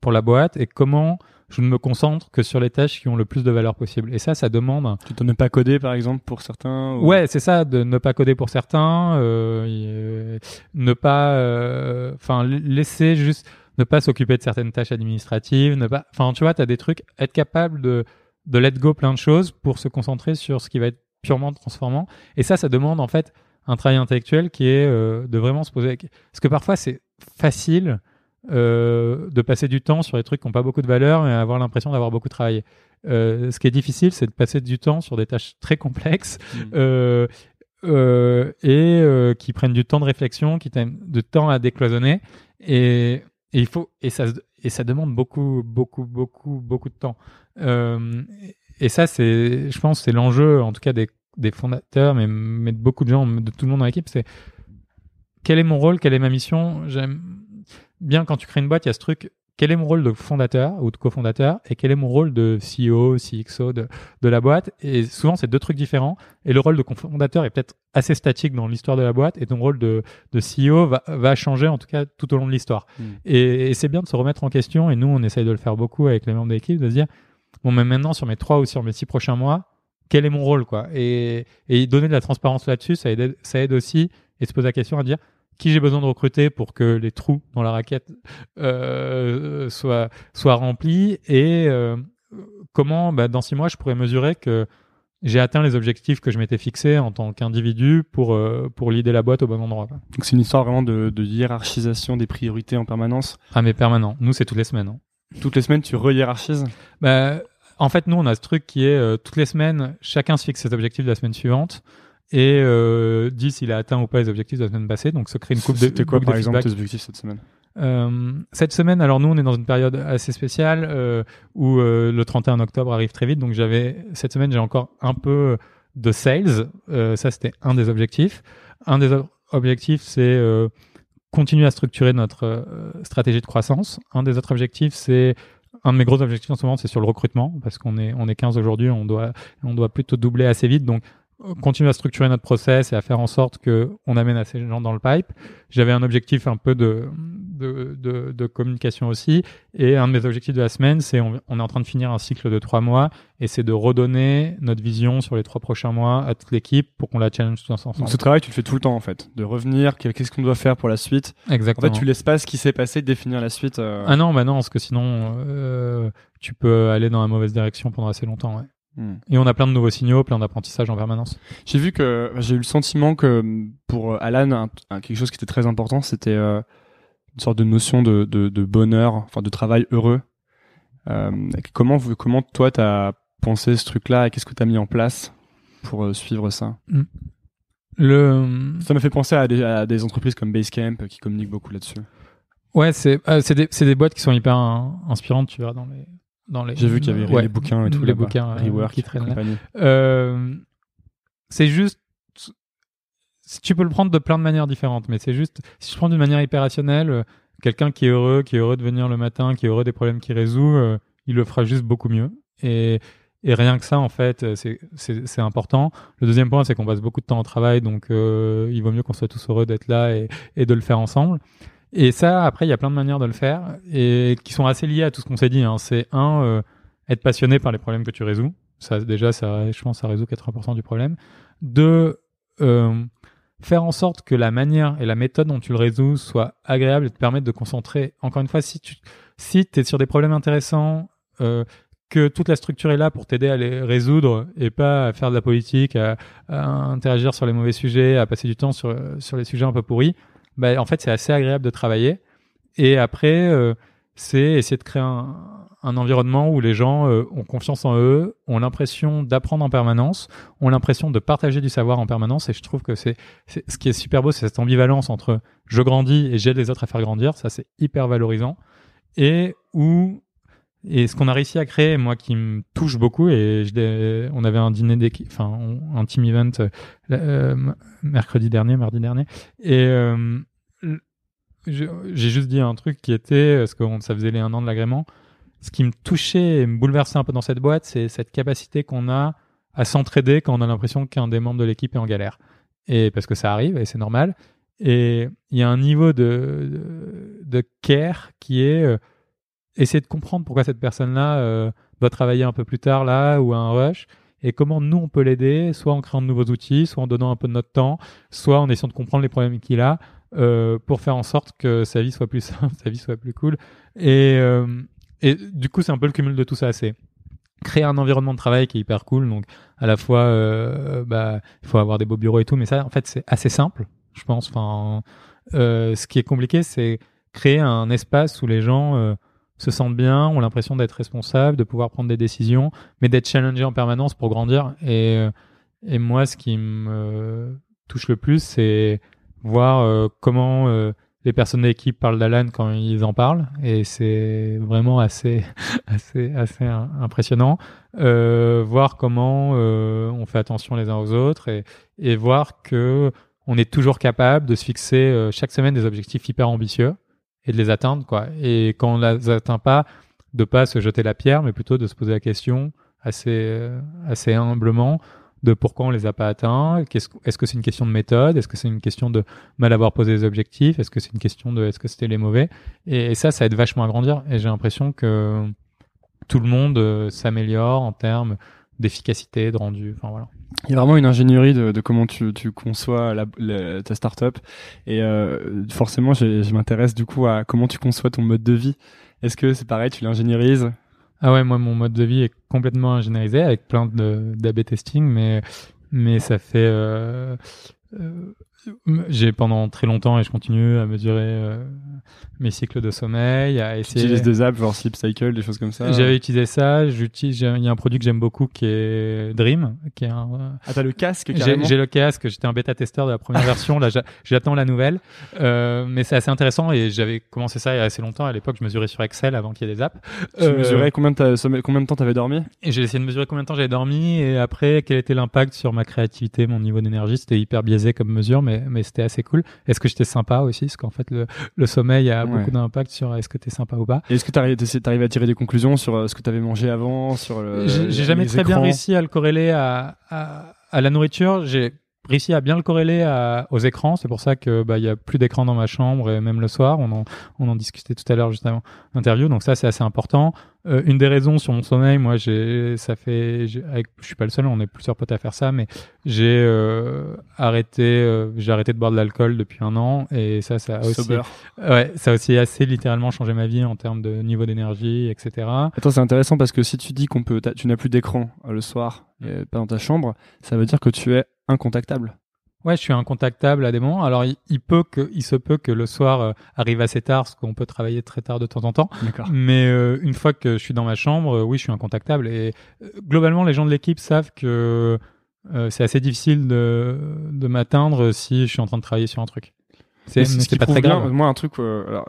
pour la boîte et comment je ne me concentre que sur les tâches qui ont le plus de valeur possible. Et ça, ça demande. Tu dois ne pas coder, par exemple, pour certains. Ouais, c'est ça, de ne pas coder pour certains, euh, ne pas, euh, enfin, laisser juste, ne pas s'occuper de certaines tâches administratives, ne pas, enfin, tu vois, tu as des trucs, être capable de de let go plein de choses pour se concentrer sur ce qui va être purement transformant. Et ça, ça demande en fait un travail intellectuel qui est euh, de vraiment se poser. Parce que parfois, c'est facile euh, de passer du temps sur des trucs qui n'ont pas beaucoup de valeur et avoir l'impression d'avoir beaucoup travaillé. Euh, ce qui est difficile, c'est de passer du temps sur des tâches très complexes mmh. et qui prennent du temps de réflexion, qui prennent du temps à décloisonner. Et, et, il faut et ça et ça demande beaucoup, beaucoup, beaucoup, beaucoup de temps. et ça, c'est, je pense, c'est l'enjeu, en tout cas des, des fondateurs, mais, mais de beaucoup de gens, de tout le monde dans l'équipe, c'est quel est mon rôle, quelle est ma mission? J'aime bien quand tu crées une boîte, il y a ce truc. Quel est mon rôle de fondateur ou de cofondateur et quel est mon rôle de CEO, CXO de, de la boîte? Et souvent, c'est deux trucs différents. Et le rôle de cofondateur est peut-être assez statique dans l'histoire de la boîte et ton rôle de, de CEO va, va changer en tout cas tout au long de l'histoire. Hmm. Et, c'est bien de se remettre en question. Et nous, on essaye de le faire beaucoup avec les membres de l'équipe, de se dire bon, mais maintenant sur mes trois ou sur mes six prochains mois, quel est mon rôle quoi? Et, et donner de la transparence là-dessus, ça aide, ça aide aussi et se poser la question à dire qui j'ai besoin de recruter pour que les trous dans la raquette euh, soient, soient remplis et euh, comment, bah, dans six mois, je pourrais mesurer que j'ai atteint les objectifs que je m'étais fixés en tant qu'individu pour, euh, pour l'idée la boîte au bon endroit. Donc c'est une histoire vraiment de, de, hiérarchisation des priorités en permanence Ah mais permanent. Nous, c'est toutes les semaines. Hein. Toutes les semaines, tu re-hiérarchises? Bah, En fait, nous, on a ce truc qui est euh, toutes les semaines, chacun se fixe ses objectifs de la semaine suivante et euh, dit s'il a atteint ou pas les objectifs de la semaine passée. Donc, se crée une coupe de. C'était quoi, par exemple, tes objectifs cette semaine? Euh, cette semaine, alors nous, on est dans une période assez spéciale euh, où euh, le 31 octobre arrive très vite. Donc, j'avais cette semaine, j'ai encore un peu de sales. Ça, c'était un des objectifs. Un des objectifs, c'est continuer à structurer notre stratégie de croissance. Un des autres objectifs, c'est un de mes gros objectifs en ce moment, c'est sur le recrutement, parce qu'on est, on est 15 aujourd'hui, on doit, on doit plutôt doubler assez vite. Donc, continuer à structurer notre process et à faire en sorte que on amène assez de gens dans le pipe. J'avais un objectif un peu de, de, de, de, communication aussi. Et un de mes objectifs de la semaine, c'est on, on, est en train de finir un cycle de trois mois et c'est de redonner notre vision sur les trois prochains mois à toute l'équipe pour qu'on la challenge tous ensemble. Donc ce travail, tu le fais tout le temps en fait, de revenir, qu'est-ce qu'on doit faire pour la suite? Exactement. En fait, tu laisses pas ce qui s'est passé définir la suite. Euh... Ah non, bah non, parce que sinon euh, tu peux aller dans la mauvaise direction pendant assez longtemps. Ouais. Hmm. Et on a plein de nouveaux signaux, plein d'apprentissages en permanence. J'ai vu que j'ai eu le sentiment que pour euh, Alan, quelque chose qui était très important, c'était euh, une sorte de notion de, de, de, bonheur, enfin de travail heureux. Euh, comment, comment toi, tu as pensé ce truc-là et qu'est-ce que tu as mis en place pour euh, suivre ça? Hmm. le... Ça m'a fait penser à des, à des, entreprises comme Basecamp qui communiquent beaucoup là-dessus. Ouais, c'est des, des boîtes qui sont hyper inspirantes, tu vois, dans les, j'ai vu qu'il y avait les bouquins et tout. Les bouquins euh, qui traînent euh, c'est juste. Tu peux le prendre de plein de manières différentes, mais c'est juste. Si je prends d'une manière hyper rationnelle, euh, quelqu'un qui est heureux, qui est heureux de venir le matin, qui est heureux des problèmes qu'il résout, il le fera juste beaucoup mieux. Et, et rien que ça, en fait, c'est important. Le deuxième point, c'est qu'on passe beaucoup de temps au travail, donc il vaut mieux qu'on soit tous heureux d'être là et, et, de le faire ensemble. Et ça, après, il y a plein de manières de le faire et qui sont assez liées à tout ce qu'on s'est dit. Hein. C'est un, euh, être passionné par les problèmes que tu résous. Ça, déjà, ça, je pense, ça résout 80% du problème. Deux, euh, faire en sorte que la manière et la méthode dont tu le résous soit agréable et te permettre de concentrer. Encore une fois, si tu si es sur des problèmes intéressants, euh, que toute la structure est là pour t'aider à les résoudre et pas à faire de la politique, à, à, interagir sur les mauvais sujets, à passer du temps sur, sur les sujets un peu pourris, bah, en fait, c'est assez agréable de travailler. Et après, euh, c'est essayer de créer un, un, environnement où les gens euh, ont confiance en eux, ont l'impression d'apprendre en permanence, ont l'impression de partager du savoir en permanence. Et je trouve que c'est ce qui est super beau, c'est cette ambivalence entre je grandis et j'aide les autres à faire grandir. Ça, c'est hyper valorisant. Et où et ce qu'on a réussi à créer, moi, qui me touche beaucoup, et on avait un dîner enfin, un team event euh, mercredi dernier, mardi dernier, et euh, j'ai juste dit un truc qui était, parce que ça faisait les un an de l'agrément, ce qui me touchait et me bouleversait un peu dans cette boîte, c'est cette capacité qu'on a à s'entraider quand on a l'impression qu'un des membres de l'équipe est en galère. Et parce que ça arrive, et c'est normal. Et il y a un niveau de, de, de care qui est, euh, essayer de comprendre pourquoi cette personne-là euh, doit travailler un peu plus tard là ou à un rush et comment nous on peut l'aider, soit en créant de nouveaux outils, soit en donnant un peu de notre temps, soit en essayant de comprendre les problèmes qu'il a euh, pour faire en sorte que sa vie soit plus simple, sa vie soit plus cool. Et, euh, et du coup, c'est un peu le cumul de tout ça. C'est créer un environnement de travail qui est hyper cool. Donc, à la fois, bah, il faut avoir des beaux bureaux et tout, mais ça, en fait, c'est assez simple, je pense. Enfin, ce qui est compliqué, c'est créer un espace où les gens se sentent bien, ont l'impression d'être responsables, de pouvoir prendre des décisions, mais d'être challengés en permanence pour grandir. Et, euh, et moi, ce qui me touche le plus, c'est voir euh, comment euh, les personnes de l'équipe parlent d'Alan quand ils en parlent. Et c'est vraiment assez assez assez impressionnant. Euh, voir comment euh, on fait attention les uns aux autres et, et voir que on est toujours capable de se fixer euh, chaque semaine des objectifs hyper ambitieux et de les atteindre quoi et quand on les atteint pas de pas se jeter la pierre mais plutôt de se poser la question assez euh, assez humblement de pourquoi on les a pas atteints. Est-ce est-ce que c'est une question de méthode Est-ce que c'est une question de mal avoir posé les objectifs Est-ce que c'est une question de est-ce que c'était les mauvais? Et, et, ça, ça aide vachement à grandir. Et j'ai l'impression que tout le monde euh, s'améliore en termes d'efficacité, de rendu. Enfin voilà. Il y a vraiment une ingénierie de, de comment tu, tu conçois la, la, ta startup. Et euh, forcément, je, je m'intéresse du coup à comment tu conçois ton mode de vie. Est-ce que c'est pareil, tu l'ingénierises? Ah ouais, moi mon mode de vie est complètement ingénierisé avec plein de d'AB testing, mais mais ça fait euh, euh, j'ai pendant très longtemps et je continue à mesurer euh, mes cycles de sommeil, à essayer. Tu utilises des apps genre Sleep Cycle, des choses comme ça. J'avais utilisé ça. J'utilise. Il y a un produit que j'aime beaucoup qui est Dream, qui est un. Ah t'as le casque J'ai le casque. J'étais un bêta testeur de la première version. Là, j'attends la nouvelle. Euh, mais c'est assez intéressant et j'avais commencé ça il y a assez longtemps. À l'époque, je mesurais sur Excel avant qu'il y ait des apps. Tu euh, mesurais combien de, combien de temps t'avais dormi? Et j'ai essayé de mesurer combien de temps j'avais dormi et après quel était l'impact sur ma créativité, mon niveau d'énergie? C'était hyper biaisé comme mesure, mais mais c'était assez cool. Est-ce que j'étais sympa aussi? Parce qu'en fait, le, le sommeil a beaucoup d'impact sur est-ce que tu es sympa ou pas? Est-ce que tu arrives à tirer des conclusions sur euh, ce que tu avais mangé avant sur J'ai jamais très bien réussi à le corréler à, à, à la nourriture. J'ai réussi à bien le corréler à, aux écrans. C'est pour ça que bah il y a plus d'écran dans ma chambre et même le soir. On en, on en discutait tout à l'heure juste avant l'interview. Donc ça c'est assez important. Euh, une des raisons sur mon sommeil, moi j'ai ça fait, avec, je suis pas le seul, on est plusieurs potes à faire ça, mais j'ai euh, arrêté, euh, j'ai arrêté de boire de l'alcool depuis un an et ça ça a aussi, ouais, ça a aussi assez littéralement changé ma vie en termes de niveau d'énergie, etc. Attends c'est intéressant parce que si tu dis qu'on peut, tu n'as plus d'écran le soir, et pas dans ta chambre, ça veut dire que tu es incontactable. Ouais, je suis incontactable à des moments. Alors, il, il peut que, il se peut que le soir euh, arrive assez tard, parce qu'on peut travailler très tard de temps en temps. Mais euh, une fois que je suis dans ma chambre, euh, oui, je suis incontactable. Et euh, globalement, les gens de l'équipe savent que c'est assez difficile de, de m'atteindre si je suis en train de travailler sur un truc. C'est pas très grave. Moi, un truc alors,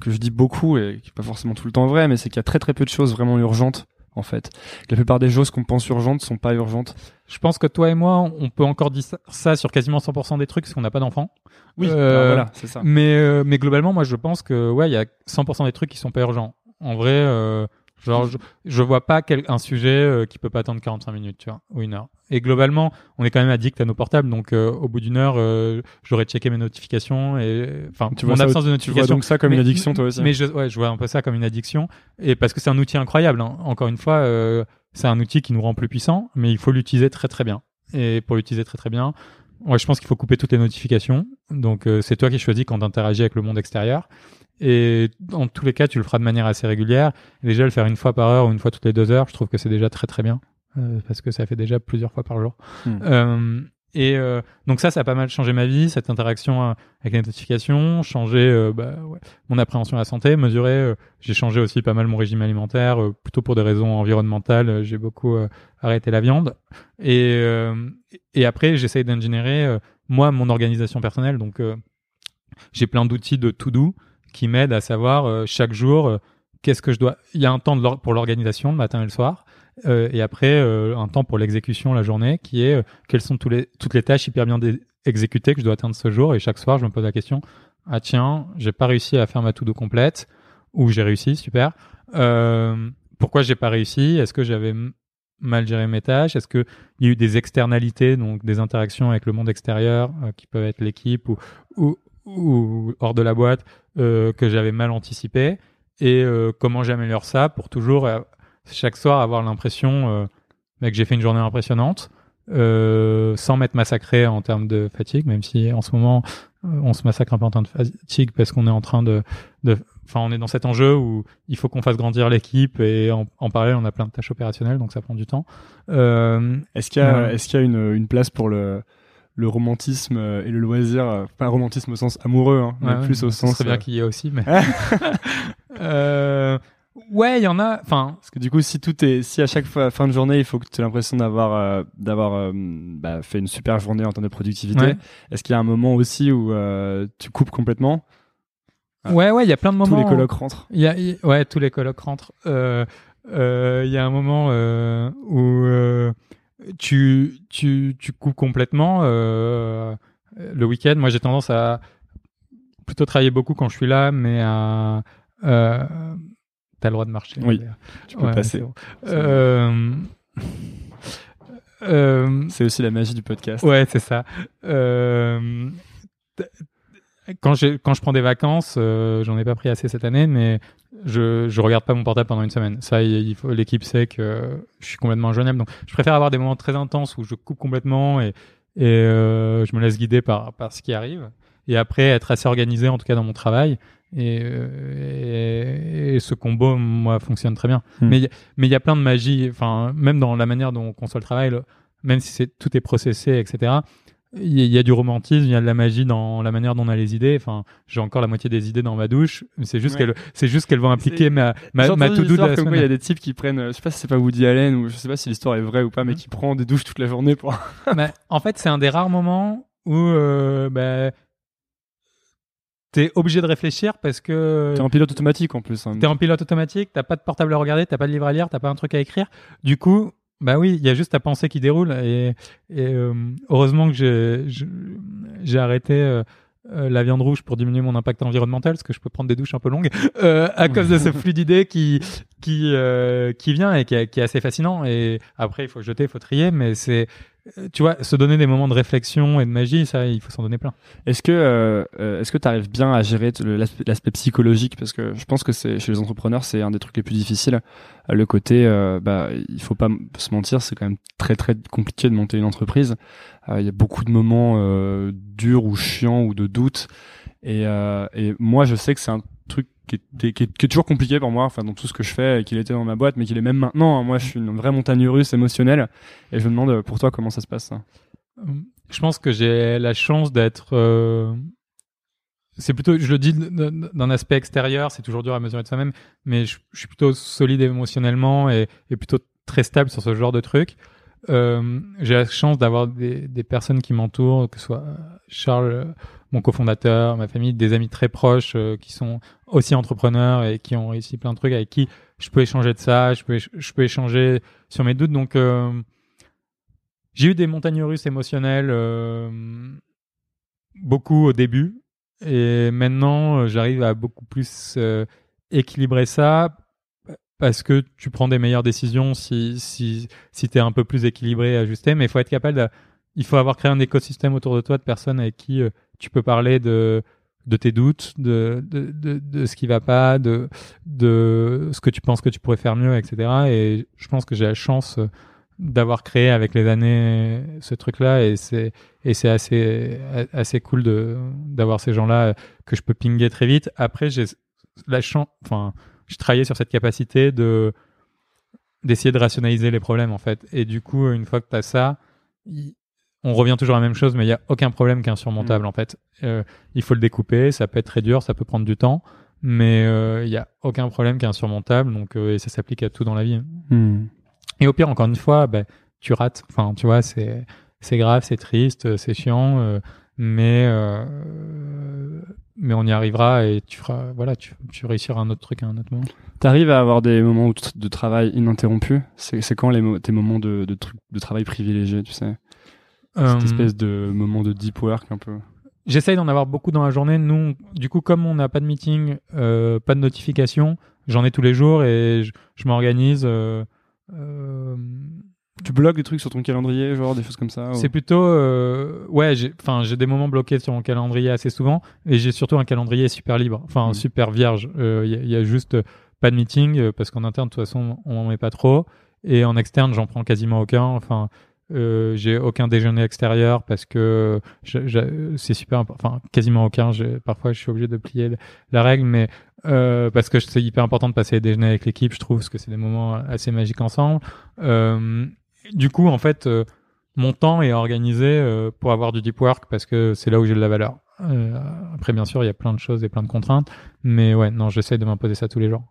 que je dis beaucoup et qui est pas forcément tout le temps vrai, mais c'est qu'il y a très très peu de choses vraiment urgentes en fait. La plupart des choses qu'on pense urgentes sont pas urgentes. Je pense que toi et moi, on peut encore dire ça sur quasiment 100% des trucs parce qu'on n'a pas d'enfants. Oui, euh, voilà, c'est ça. Mais, euh, mais globalement, moi, je pense que ouais, il y a 100% des trucs qui sont pas urgents. En vrai, euh, Genre, je, je vois pas quel, un sujet euh, qui peut pas attendre 45 minutes, tu vois, ou une heure. Et globalement, on est quand même addict à nos portables, donc euh, au bout d'une heure, euh, j'aurais checké mes notifications et enfin tu vois mon absence de notification. Tu vois donc ça comme mais, une addiction, toi aussi. Mais je, ouais, je vois un peu ça comme une addiction, et parce que c'est un outil incroyable. Hein. Encore une fois, c'est un outil qui nous rend plus puissants, mais il faut l'utiliser très très bien. Et pour l'utiliser très très bien, ouais, je pense qu'il faut couper toutes les notifications. Donc c'est toi qui choisis quand t'interagis avec le monde extérieur. Et dans tous les cas, tu le feras de manière assez régulière. déjà, le faire une fois par heure ou une fois toutes les deux heures, je trouve que c'est déjà très très bien. Euh, parce que ça fait déjà plusieurs fois par jour. Hmm. Euh, et euh, donc ça, ça a pas mal changé ma vie, cette interaction euh, avec les notifications, changé euh, bah, ouais, mon appréhension à la santé, mesuré. Euh, j'ai changé aussi pas mal mon régime alimentaire, plutôt pour des raisons environnementales. j'ai beaucoup arrêté la viande. Et, et après, j'essaye d'ingénierer moi mon organisation personnelle. Donc j'ai plein d'outils de to do qui m'aide à savoir euh, chaque jour euh, qu'est-ce que je dois. Il y a un temps pour l'organisation le matin et le soir, euh, et après un temps pour l'exécution la journée, qui est quelles sont toutes les tâches hyper bien exécutées que je dois atteindre ce jour. Et chaque soir, je me pose la question ah tiens, j'ai pas réussi à faire ma to-do complète, ou j'ai réussi, super. Pourquoi j'ai pas réussi Est-ce que j'avais mal géré mes tâches Est-ce qu'il y a eu des externalités, donc des interactions avec le monde extérieur, qui peuvent être l'équipe ou hors de la boîte, euh, que j'avais mal anticipé et euh, comment j'améliore ça pour toujours euh, chaque soir avoir l'impression bah, que j'ai fait une journée impressionnante sans m'être massacré en termes de fatigue, même si en ce moment on se massacre un peu en termes de fatigue parce qu'on est en train de, de, enfin on est dans cet enjeu où il faut qu'on fasse grandir l'équipe et en, en parallèle on a plein de tâches opérationnelles donc ça prend du temps. Euh, Est-ce qu'il y a, Ouais. est-ce qu'il y a une, une place pour le, le romantisme et le loisir, euh, pas romantisme au sens amoureux, hein, mais ouais, plus au sens. serait bien euh, qu'il y ait aussi, mais euh, ouais, il y en a. Enfin, Parce que du coup, si tout est, si à chaque fois, fin de journée, il faut que tu aies l'impression d'avoir, euh, d'avoir euh, bah, fait une super journée en termes de productivité, Ouais. est-ce qu'il y a un moment aussi où euh, tu coupes complètement? Ah. ouais, ouais, il y a plein de moments. Tous les colocs rentrent. Y a, ouais, tous les colocs rentrent. Euh, euh, Il y a un moment euh, où euh, tu, tu, tu coupes complètement euh, le week-end. Moi, j'ai tendance à plutôt travailler beaucoup quand je suis là, mais à. Euh, T'as le droit de marcher. Oui. Tu peux Ouais, passer. c'est. Euh, euh, C'est aussi la magie du podcast. Ouais, c'est ça. Euh, quand, quand je prends des vacances, euh, j'en ai pas pris assez cette année, mais je, je regarde pas mon portable pendant une semaine. Ça, il faut, l'équipe sait que je suis complètement injoignable. Donc, je préfère avoir des moments très intenses où je coupe complètement et, et euh, je me laisse guider par, par ce qui arrive. Et après, être assez organisé, en tout cas dans mon travail. Et, euh, et, et ce combo, moi, fonctionne très bien. Hmm. Mais il y a- mais il y a plein de magie. Enfin, même dans la manière dont on conçoit le travail, le- même si c'est tout est processé, etc. Il y, a- du romantisme, il y a de la magie dans la manière dont on a les idées. Enfin, j'ai encore la moitié des idées dans ma douche. mais C'est juste Ouais. qu'elles, c'est juste qu'elles vont impliquer ma ma, ma to-do de la comme quoi il y a des types qui prennent, euh, je sais pas si c'est pas Woody Allen ou je sais pas si l'histoire est vraie ou pas, mais Mhm. qui prend des douches toute la journée pour. En fait, c'est un des rares moments où euh, bah, t'es obligé de réfléchir parce que T'es en pilote automatique en plus. hein. T'es en pilote automatique, t'as pas de portable à regarder, t'as pas de livre à lire, t'as pas un truc à écrire. Du coup, bah oui, il y a juste ta pensée qui déroule. Et, et, euh, heureusement que j'ai arrêté euh, euh, la viande rouge pour diminuer mon impact environnemental, parce que je peux prendre des douches un peu longues euh, à cause de ce flux d'idées qui qui euh, qui vient et qui, est- qui est assez fascinant. Et après, il faut jeter, il faut trier, mais c'est tu vois, se donner des moments de réflexion et de magie, ça, il faut s'en donner plein. Est-ce que euh, euh, est-ce que tu arrives bien à gérer l'aspect psychologique? Parce que je pense que c'est chez les entrepreneurs c'est un des trucs les plus difficiles. Euh, le côté euh, bah il faut pas se mentir c'est quand même très très compliqué de monter une entreprise. Euh, il y a beaucoup de moments euh, durs ou chiants ou de doutes. Et, euh, et moi je sais que c'est un qui est, toujours compliqué pour moi enfin dans tout ce que je fais et qu'il était dans ma boîte mais qu'il est même maintenant hein. moi je suis une vraie montagne russe émotionnelle et je me demande euh, pour toi comment ça se passe Je pense que j'ai la chance d'être. euh, C'est plutôt, je le dis d'un aspect extérieur, c'est toujours dur à mesurer de soi-même, mais je, suis plutôt solide émotionnellement et, plutôt très stable sur ce genre de truc. Euh, j'ai la chance d'avoir des, personnes qui m'entourent, que ce soit Charles, mon cofondateur, ma famille, des amis très proches qui sont aussi entrepreneurs et qui ont réussi plein de trucs avec qui je peux échanger de ça, je peux, je peux échanger sur mes doutes. Donc, euh, j'ai eu des montagnes russes émotionnelles euh, beaucoup au début et maintenant euh, j'arrive à beaucoup plus équilibrer ça parce que tu prends des meilleures décisions si si si tu es un peu plus équilibré et ajusté mais il faut être capable de, il faut avoir créé un écosystème autour de toi de personnes avec qui tu peux parler de de tes doutes, de, de, de, de ce qui va pas, de, de ce que tu penses que tu pourrais faire mieux, etc. Et je pense que j'ai la chance euh, d'avoir créé avec les années ce truc-là et c'est et c'est assez assez cool de d'avoir ces gens-là euh, que je peux pinguer très vite. Après, j'ai la chance, enfin, je travaillais sur cette capacité de d'essayer de rationaliser les problèmes en fait. Et du coup, une fois que tu as ça, on revient toujours à la même chose, mais il y a aucun problème qui est insurmontable en fait. Euh, il faut le découper, ça peut être très dur, ça peut prendre du temps, mais euh, il y a aucun problème qui est insurmontable. Donc, euh, et ça s'applique à tout dans la vie. Et au pire, encore une fois, bah, tu rates. Enfin, tu vois, c'est c'est grave, c'est triste, c'est chiant, euh, mais euh, mais on y arrivera et tu feras, voilà, tu, tu réussiras un autre truc à un autre moment. T'arrives à avoir des moments de travail ininterrompus? C'est quand les mo- tes moments de, de, de travail privilégiés, tu sais? Euh, Cette espèce de moment de deep work un peu. J'essaye d'en avoir beaucoup dans la journée. Nous, du coup, comme on n'a pas de meeting, euh, pas de notification, j'en ai tous les jours et je, je m'organise. euh, euh, tu bloques des trucs sur ton calendrier, genre des choses comme ça C'est plutôt, euh, ouais, j'ai, enfin, j'ai des moments bloqués sur mon calendrier assez souvent, et j'ai surtout un calendrier super libre, enfin mm. super vierge. Il euh, y, a juste pas de meeting euh, parce qu'en interne, de toute façon, on en met pas trop, et en externe, j'en prends quasiment aucun. Enfin, euh, j'ai aucun déjeuner extérieur parce que c'est super enfin quasiment aucun. Parfois je suis obligé de plier la règle mais euh, parce que c'est hyper important de passer les déjeuners avec l'équipe je trouve parce que c'est des moments assez magiques ensemble. Euh, du coup en fait euh, mon temps est organisé euh, pour avoir du deep work parce que c'est là où j'ai de la valeur. Après bien sûr il y a plein de choses et plein de contraintes mais ouais non j'essaie de m'imposer ça tous les jours.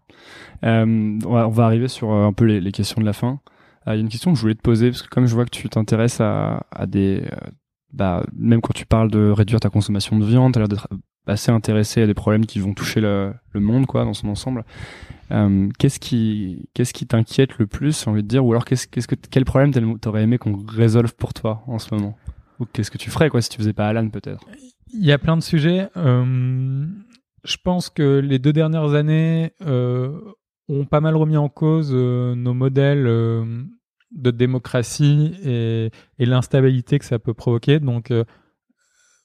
On va arriver sur un peu les, les questions de la fin. euh, il y a une question que je voulais te poser, parce que comme je vois que tu t'intéresses à, à, des... Euh, bah, même quand tu parles de réduire ta consommation de viande, tu as l'air d'être assez intéressé à des problèmes qui vont toucher le, le monde quoi dans son ensemble. Euh, qu'est-ce qui qu'est-ce qui t'inquiète le plus, j'ai envie de dire, ou alors qu'est-ce qu'est-ce que quel problème t'aurais aimé qu'on résolve pour toi en ce moment, ou qu'est-ce que tu ferais quoi si tu faisais pas Alan peut-être? Il y a plein de sujets. Euh, je pense que les deux dernières années euh, ont pas mal remis en cause euh, nos modèles euh, de démocratie et, l'instabilité que ça peut provoquer. Donc, euh,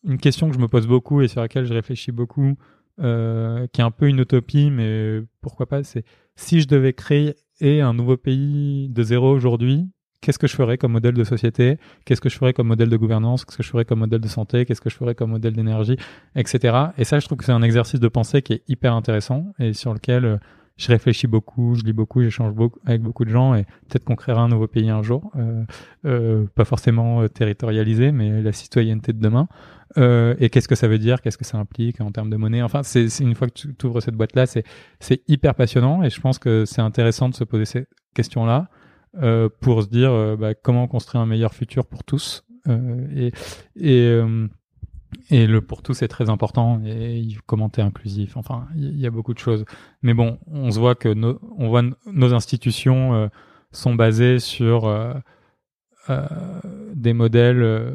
une question que je me pose beaucoup et sur laquelle je réfléchis beaucoup, qui est un peu une utopie, mais pourquoi pas, c'est si je devais créer un nouveau pays de zéro aujourd'hui, qu'est-ce que je ferais comme modèle de société, qu'est-ce que je ferais comme modèle de gouvernance, qu'est-ce que je ferais comme modèle de santé, qu'est-ce que je ferais comme modèle d'énergie, etc. Et ça, je trouve que c'est un exercice de pensée qui est hyper intéressant et sur lequel je réfléchis beaucoup, je lis beaucoup, j'échange beaucoup avec beaucoup de gens et peut-être qu'on créera un nouveau pays un jour, euh, euh, pas forcément euh, territorialisé, mais la citoyenneté de demain. Euh, et qu'est-ce que ça veut dire, qu'est-ce que ça implique en termes de monnaie? Enfin, c'est une fois que tu ouvres cette boîte-là, c'est hyper passionnant et je pense que c'est intéressant de se poser ces questions-là euh, pour se dire bah, comment construire un meilleur futur pour tous. et et et le pour tous c'est très important et comment t'es inclusif. Enfin, il y, a beaucoup de choses. Mais bon, on se voit que nos, on voit nos institutions euh, sont basées sur euh, euh, des modèles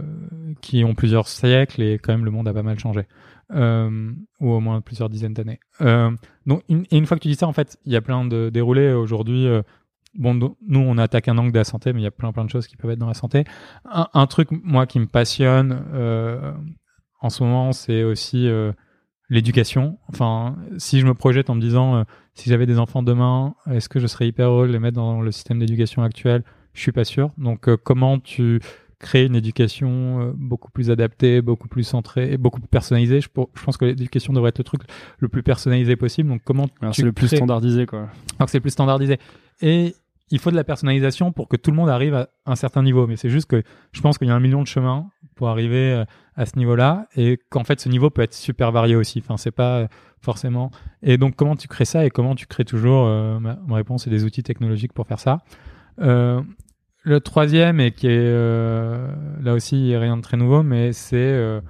qui ont plusieurs siècles et quand même le monde a pas mal changé. ou au moins plusieurs dizaines d'années. donc, une, et une fois que tu dis ça, en fait, il y a plein de déroulés aujourd'hui. Bon, nous, on attaque un angle de la santé, mais il y a plein plein de choses qui peuvent être dans la santé. Un truc, moi, qui me passionne, en ce moment, c'est aussi euh, l'éducation. Enfin, si je me projette en me disant, euh, si j'avais des enfants demain, est-ce que je serais hyper heureux de les mettre dans le système d'éducation actuel? Je suis pas sûr. Donc, euh, comment tu crées une éducation beaucoup plus adaptée, beaucoup plus centrée, beaucoup plus personnalisée? Je, pense que l'éducation devrait être le truc le plus personnalisé possible. Donc, comment c'est le plus standardisé, quoi. Alors, c'est le plus standardisé. Et il faut de la personnalisation pour que tout le monde arrive à un certain niveau. Mais c'est juste que je pense qu'il y a un million de chemins pour arriver euh, à ce niveau-là et qu'en fait ce niveau peut être super varié aussi. Enfin, c'est pas forcément. Et donc, comment tu crées ça et comment tu crées toujours euh, ma, réponse, c'est des outils technologiques pour faire ça? Euh, le troisième et qui est là aussi rien de très nouveau, mais c'est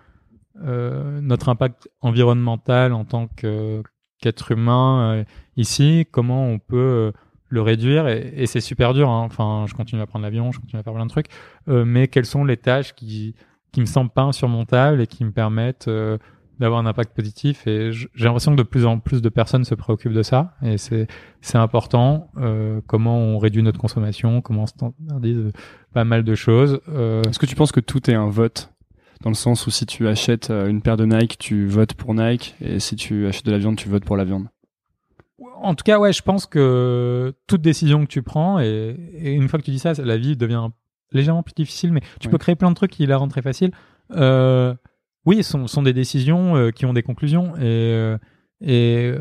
notre impact environnemental en tant qu'être humain ici. Comment on peut le réduire et, c'est super dur. Hein. Enfin, je continue à prendre l'avion, je continue à faire plein de trucs, euh, mais quelles sont les tâches qui qui me semblent pas insurmontables et qui me permettent euh, d'avoir un impact positif? Et j'ai l'impression que de plus en plus de personnes se préoccupent de ça et c'est c'est important euh, comment on réduit notre consommation comment on standardise pas mal de choses est-ce que tu penses que tout est un vote? Dans le sens où si tu achètes une paire de Nike tu votes pour Nike et si tu achètes de la viande tu votes pour la viande en tout cas, ouais, je pense que toute décision que tu prends, et, une fois que tu dis ça, la vie devient légèrement plus difficile, mais tu peux créer plein de trucs qui la rendent très facile. Euh, oui, ce sont, des décisions euh, qui ont des conclusions. Et, euh, et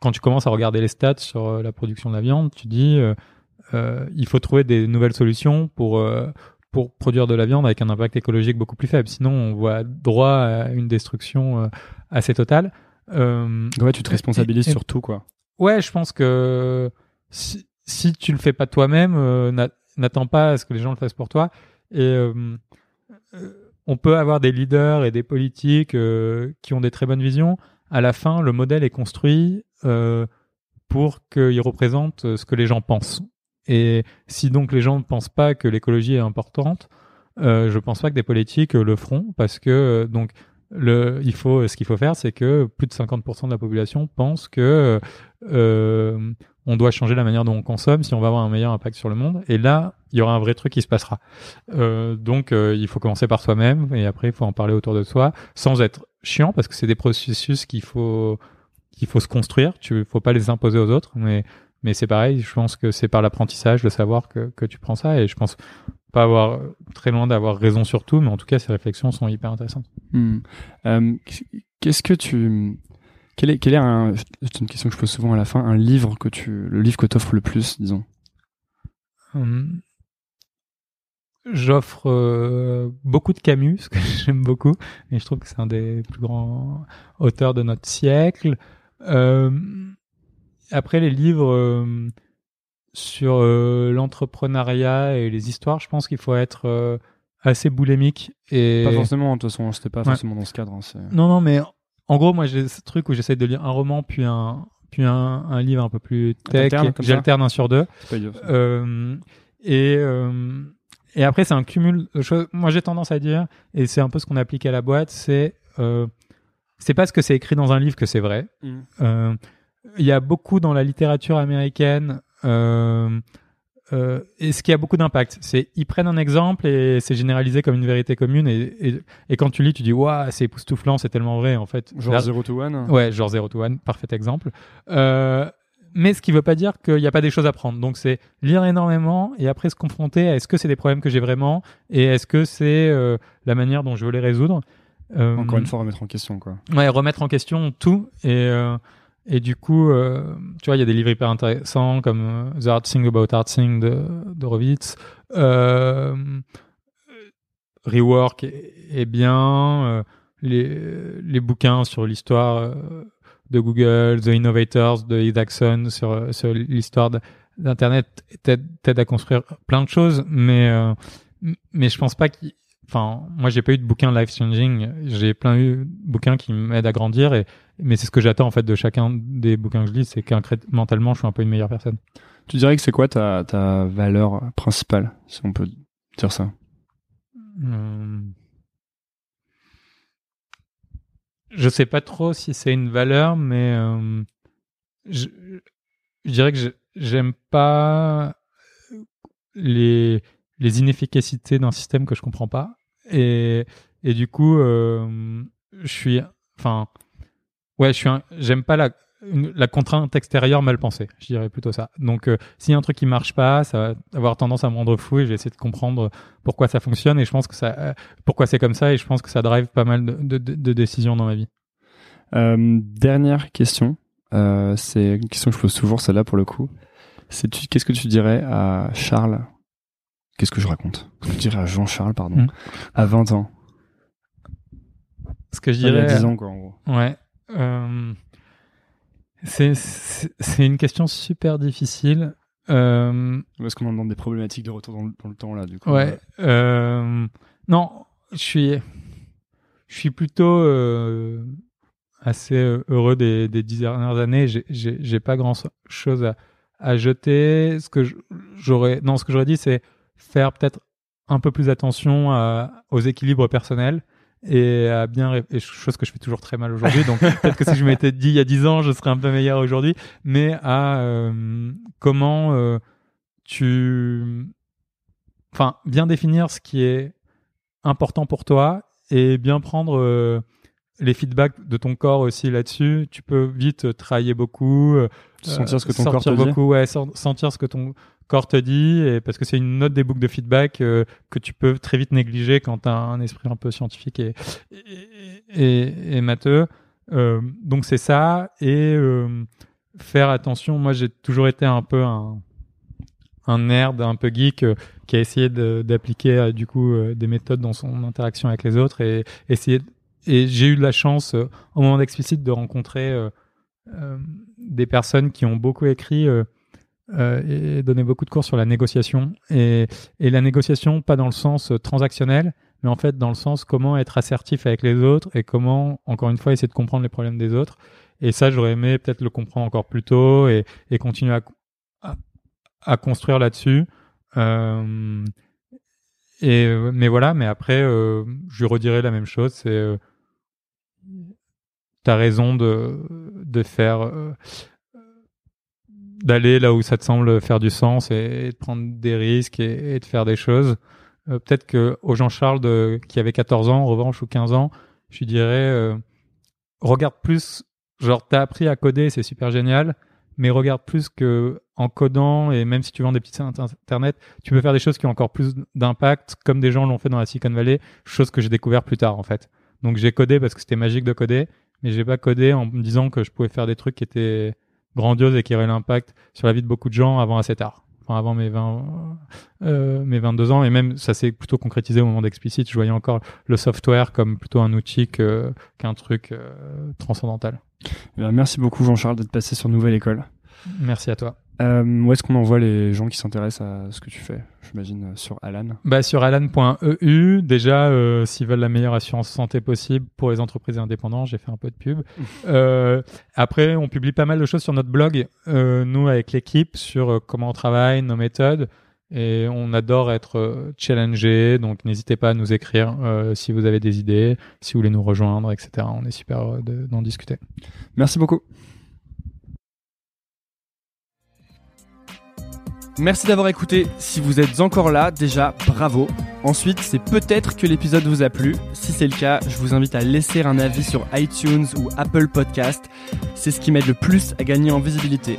quand tu commences à regarder les stats sur la production de la viande, tu dis il faut trouver des nouvelles solutions pour pour produire de la viande avec un impact écologique beaucoup plus faible. Sinon, on voit droit à une destruction assez totale. ouais, tu te responsabilises sur tout, quoi. Ouais, je pense que si, si tu le fais pas toi-même, euh, n'attends pas à ce que les gens le fassent pour toi. Et euh, euh, on peut avoir des leaders et des politiques qui ont des très bonnes visions. À la fin, le modèle est construit pour qu'il représente ce que les gens pensent. Et si donc les gens ne pensent pas que l'écologie est importante, je pense pas que des politiques le feront parce que donc le, il faut, ce qu'il faut faire, c'est que plus de 50% de la population pense que euh, on doit changer la manière dont on consomme si on va avoir un meilleur impact sur le monde. Et là, il y aura un vrai truc qui se passera. Euh, donc, euh, il faut commencer par soi-même et après, il faut en parler autour de soi sans être chiant parce que c'est des processus qu'il faut qu'il faut se construire. Tu faut pas les imposer aux autres, mais mais c'est pareil. Je pense que c'est par l'apprentissage, de savoir que que tu prends ça et je pense pas avoir très loin d'avoir raison sur tout, mais en tout cas, ces réflexions sont hyper intéressantes. Hmm. Euh, qu'est-ce que tu quel est, quel est un, c'est une question que je pose souvent à la fin, un livre que tu, le livre que t'offres le plus, disons? Hum. J'offre euh, beaucoup de Camus, que j'aime beaucoup, et je trouve que c'est un des plus grands auteurs de notre siècle. Euh, après, les livres euh, sur euh, l'entrepreneuriat et les histoires, je pense qu'il faut être euh, assez boulimique. Et... Pas forcément, de toute façon, c'était pas forcément dans ce cadre. Hein, non, non, mais en gros, moi, j'ai ce truc où j'essaie de lire un roman, puis un, puis un, un livre un peu plus tech. J'alterne un sur deux. Pas euh, et, et après, c'est un cumul de choses. Moi, j'ai tendance à dire, et c'est un peu ce qu'on applique à la boîte, c'est c'est pas ce que c'est écrit dans un livre que c'est vrai. Mm. Euh, il y a beaucoup dans la littérature américaine euh, euh, et ce qui a beaucoup d'impact, c'est ils prennent un exemple et c'est généralisé comme une vérité commune et, et, et quand tu lis, tu dis waouh, c'est époustouflant, c'est tellement vrai en fait. Genre 0 to 1 Ouais, genre 0 to 1, parfait exemple. Euh, mais ce qui veut pas dire qu'il n'y a pas des choses à prendre. Donc c'est lire énormément et après se confronter à est-ce que c'est des problèmes que j'ai vraiment et est-ce que c'est euh, la manière dont je veux les résoudre. Encore une fois, remettre en question quoi. Ouais, remettre en question tout et et du coup, euh, tu vois, il y a des livres hyper intéressants comme euh, The Art Thing About Art Thing de, de Rovitz. Euh, Rework est, bien. Euh, les, les bouquins sur l'histoire euh, de Google, The Innovators de Isaacson sur, sur l'histoire d'Internet t'aident à construire plein de choses, mais, mais je pense pas qu'il enfin moi j'ai pas eu de bouquin life changing j'ai plein eu de bouquins qui m'aident à grandir et mais c'est ce que j'attends en fait de chacun des bouquins que je lis c'est mentalement je suis un peu une meilleure personne tu dirais que c'est quoi ta ta valeur principale si on peut dire ça? Hum... je sais pas trop si c'est une valeur mais euh, je, je dirais que j'aime pas les les inefficacités d'un système que je comprends pas. Et, et du coup, euh, je suis, enfin, ouais, je suis, j'aime pas la, la contrainte extérieure mal pensée. Je dirais plutôt ça. Donc, euh, s'il y a un truc qui marche pas, ça va avoir tendance à me rendre fou et je vais essayer de comprendre pourquoi ça fonctionne et je pense que ça, euh, pourquoi c'est comme ça et je pense que ça drive pas mal de, de, de décisions dans ma vie. Euh, dernière question. Euh, c'est une question que je pose toujours, celle-là pour le coup. C'est qu'est-ce que tu dirais à Charles? Qu'est-ce que je raconte? Ce que je dirais à Jean-Charles, pardon, hmm. à 20 ans. Ce que je dirais. Il y a 10 ans, quoi, en gros. Ouais. Euh, c'est une question super difficile. Euh, Parce qu'on en demande des problématiques de retour dans le, dans le temps, là, du coup. Ouais. Euh, non, je suis, je suis plutôt euh, assez heureux des, des dix dernières années. J'ai pas grand chose à, à jeter. Ce que j'aurais, non, ce que j'aurais dit, c'est faire peut-être un peu plus attention aux équilibres personnels et à bien et chose que je fais toujours très mal aujourd'hui donc peut-être que si je m'étais dit il y a dix ans je serais un peu meilleur aujourd'hui mais à euh, comment euh, tu enfin bien définir ce qui est important pour toi et bien prendre euh, les feedbacks de ton corps aussi là-dessus tu peux vite travailler beaucoup sentir ce que ton corps te beaucoup dit. ouais sentir ce que ton corps te dit, et parce que c'est une note des boucles de feedback euh, que tu peux très vite négliger quand tu as un esprit un peu scientifique et, et, et, matheux. Euh, donc c'est ça, et euh, faire attention. Moi, j'ai toujours été un peu un, un nerd, un peu geek, qui a essayé d'appliquer du coup des méthodes dans son interaction avec les autres, et essayer. Et j'ai eu de la chance, au moment d'explicite, de rencontrer des personnes qui ont beaucoup écrit euh, et donner beaucoup de cours sur la négociation. Et, la négociation, pas dans le sens euh, transactionnel, mais en fait dans le sens comment être assertif avec les autres et comment, encore une fois, essayer de comprendre les problèmes des autres. Et ça, j'aurais aimé peut-être le comprendre encore plus tôt et, continuer à, construire là-dessus. Euh, mais voilà, mais après, je lui redirai la même chose. C'est euh, tu as raison de faire d'aller là où ça te semble faire du sens et, de prendre des risques et, de faire des choses. Euh, peut-être que aux Jean-Charles qui avait 14 ans, en revanche, ou 15 ans, je lui dirais, euh, regarde plus, genre, t'as appris à coder, c'est super génial, mais regarde plus que en codant et même si tu vends des petits sites internet, tu peux faire des choses qui ont encore plus d'impact, comme des gens l'ont fait dans la Silicon Valley, chose que j'ai découvert plus tard, en fait. Donc j'ai codé parce que c'était magique de coder, mais j'ai pas codé en me disant que je pouvais faire des trucs qui étaient grandiose et qui aurait l'impact sur la vie de beaucoup de gens avant assez tard. Enfin, avant mes 20, euh, mes 22 ans, et même ça s'est plutôt concrétisé au moment d'Explicit. Je voyais encore le software comme plutôt un outil qu'un truc euh, transcendantal. Eh merci beaucoup Jean-Charles d'être passé sur Nouvelle École. Merci à toi. Euh, où est-ce qu'on envoie les gens qui s'intéressent à ce que tu fais J'imagine euh, sur Alan. Bah sur alan.eu. Déjà, euh, s'ils veulent la meilleure assurance santé possible pour les entreprises indépendantes, j'ai fait un peu de pub. euh, après, on publie pas mal de choses sur notre blog, nous avec l'équipe, sur comment on travaille, nos méthodes. Et on adore être challengé, donc n'hésitez pas à nous écrire si vous avez des idées, si vous voulez nous rejoindre, etc. On est super d'en discuter. Merci beaucoup. Merci d'avoir écouté. Si vous êtes encore là, déjà, bravo. Ensuite, c'est peut-être que l'épisode vous a plu. Si c'est le cas, je vous invite à laisser un avis sur iTunes ou Apple Podcast. C'est ce qui m'aide le plus à gagner en visibilité.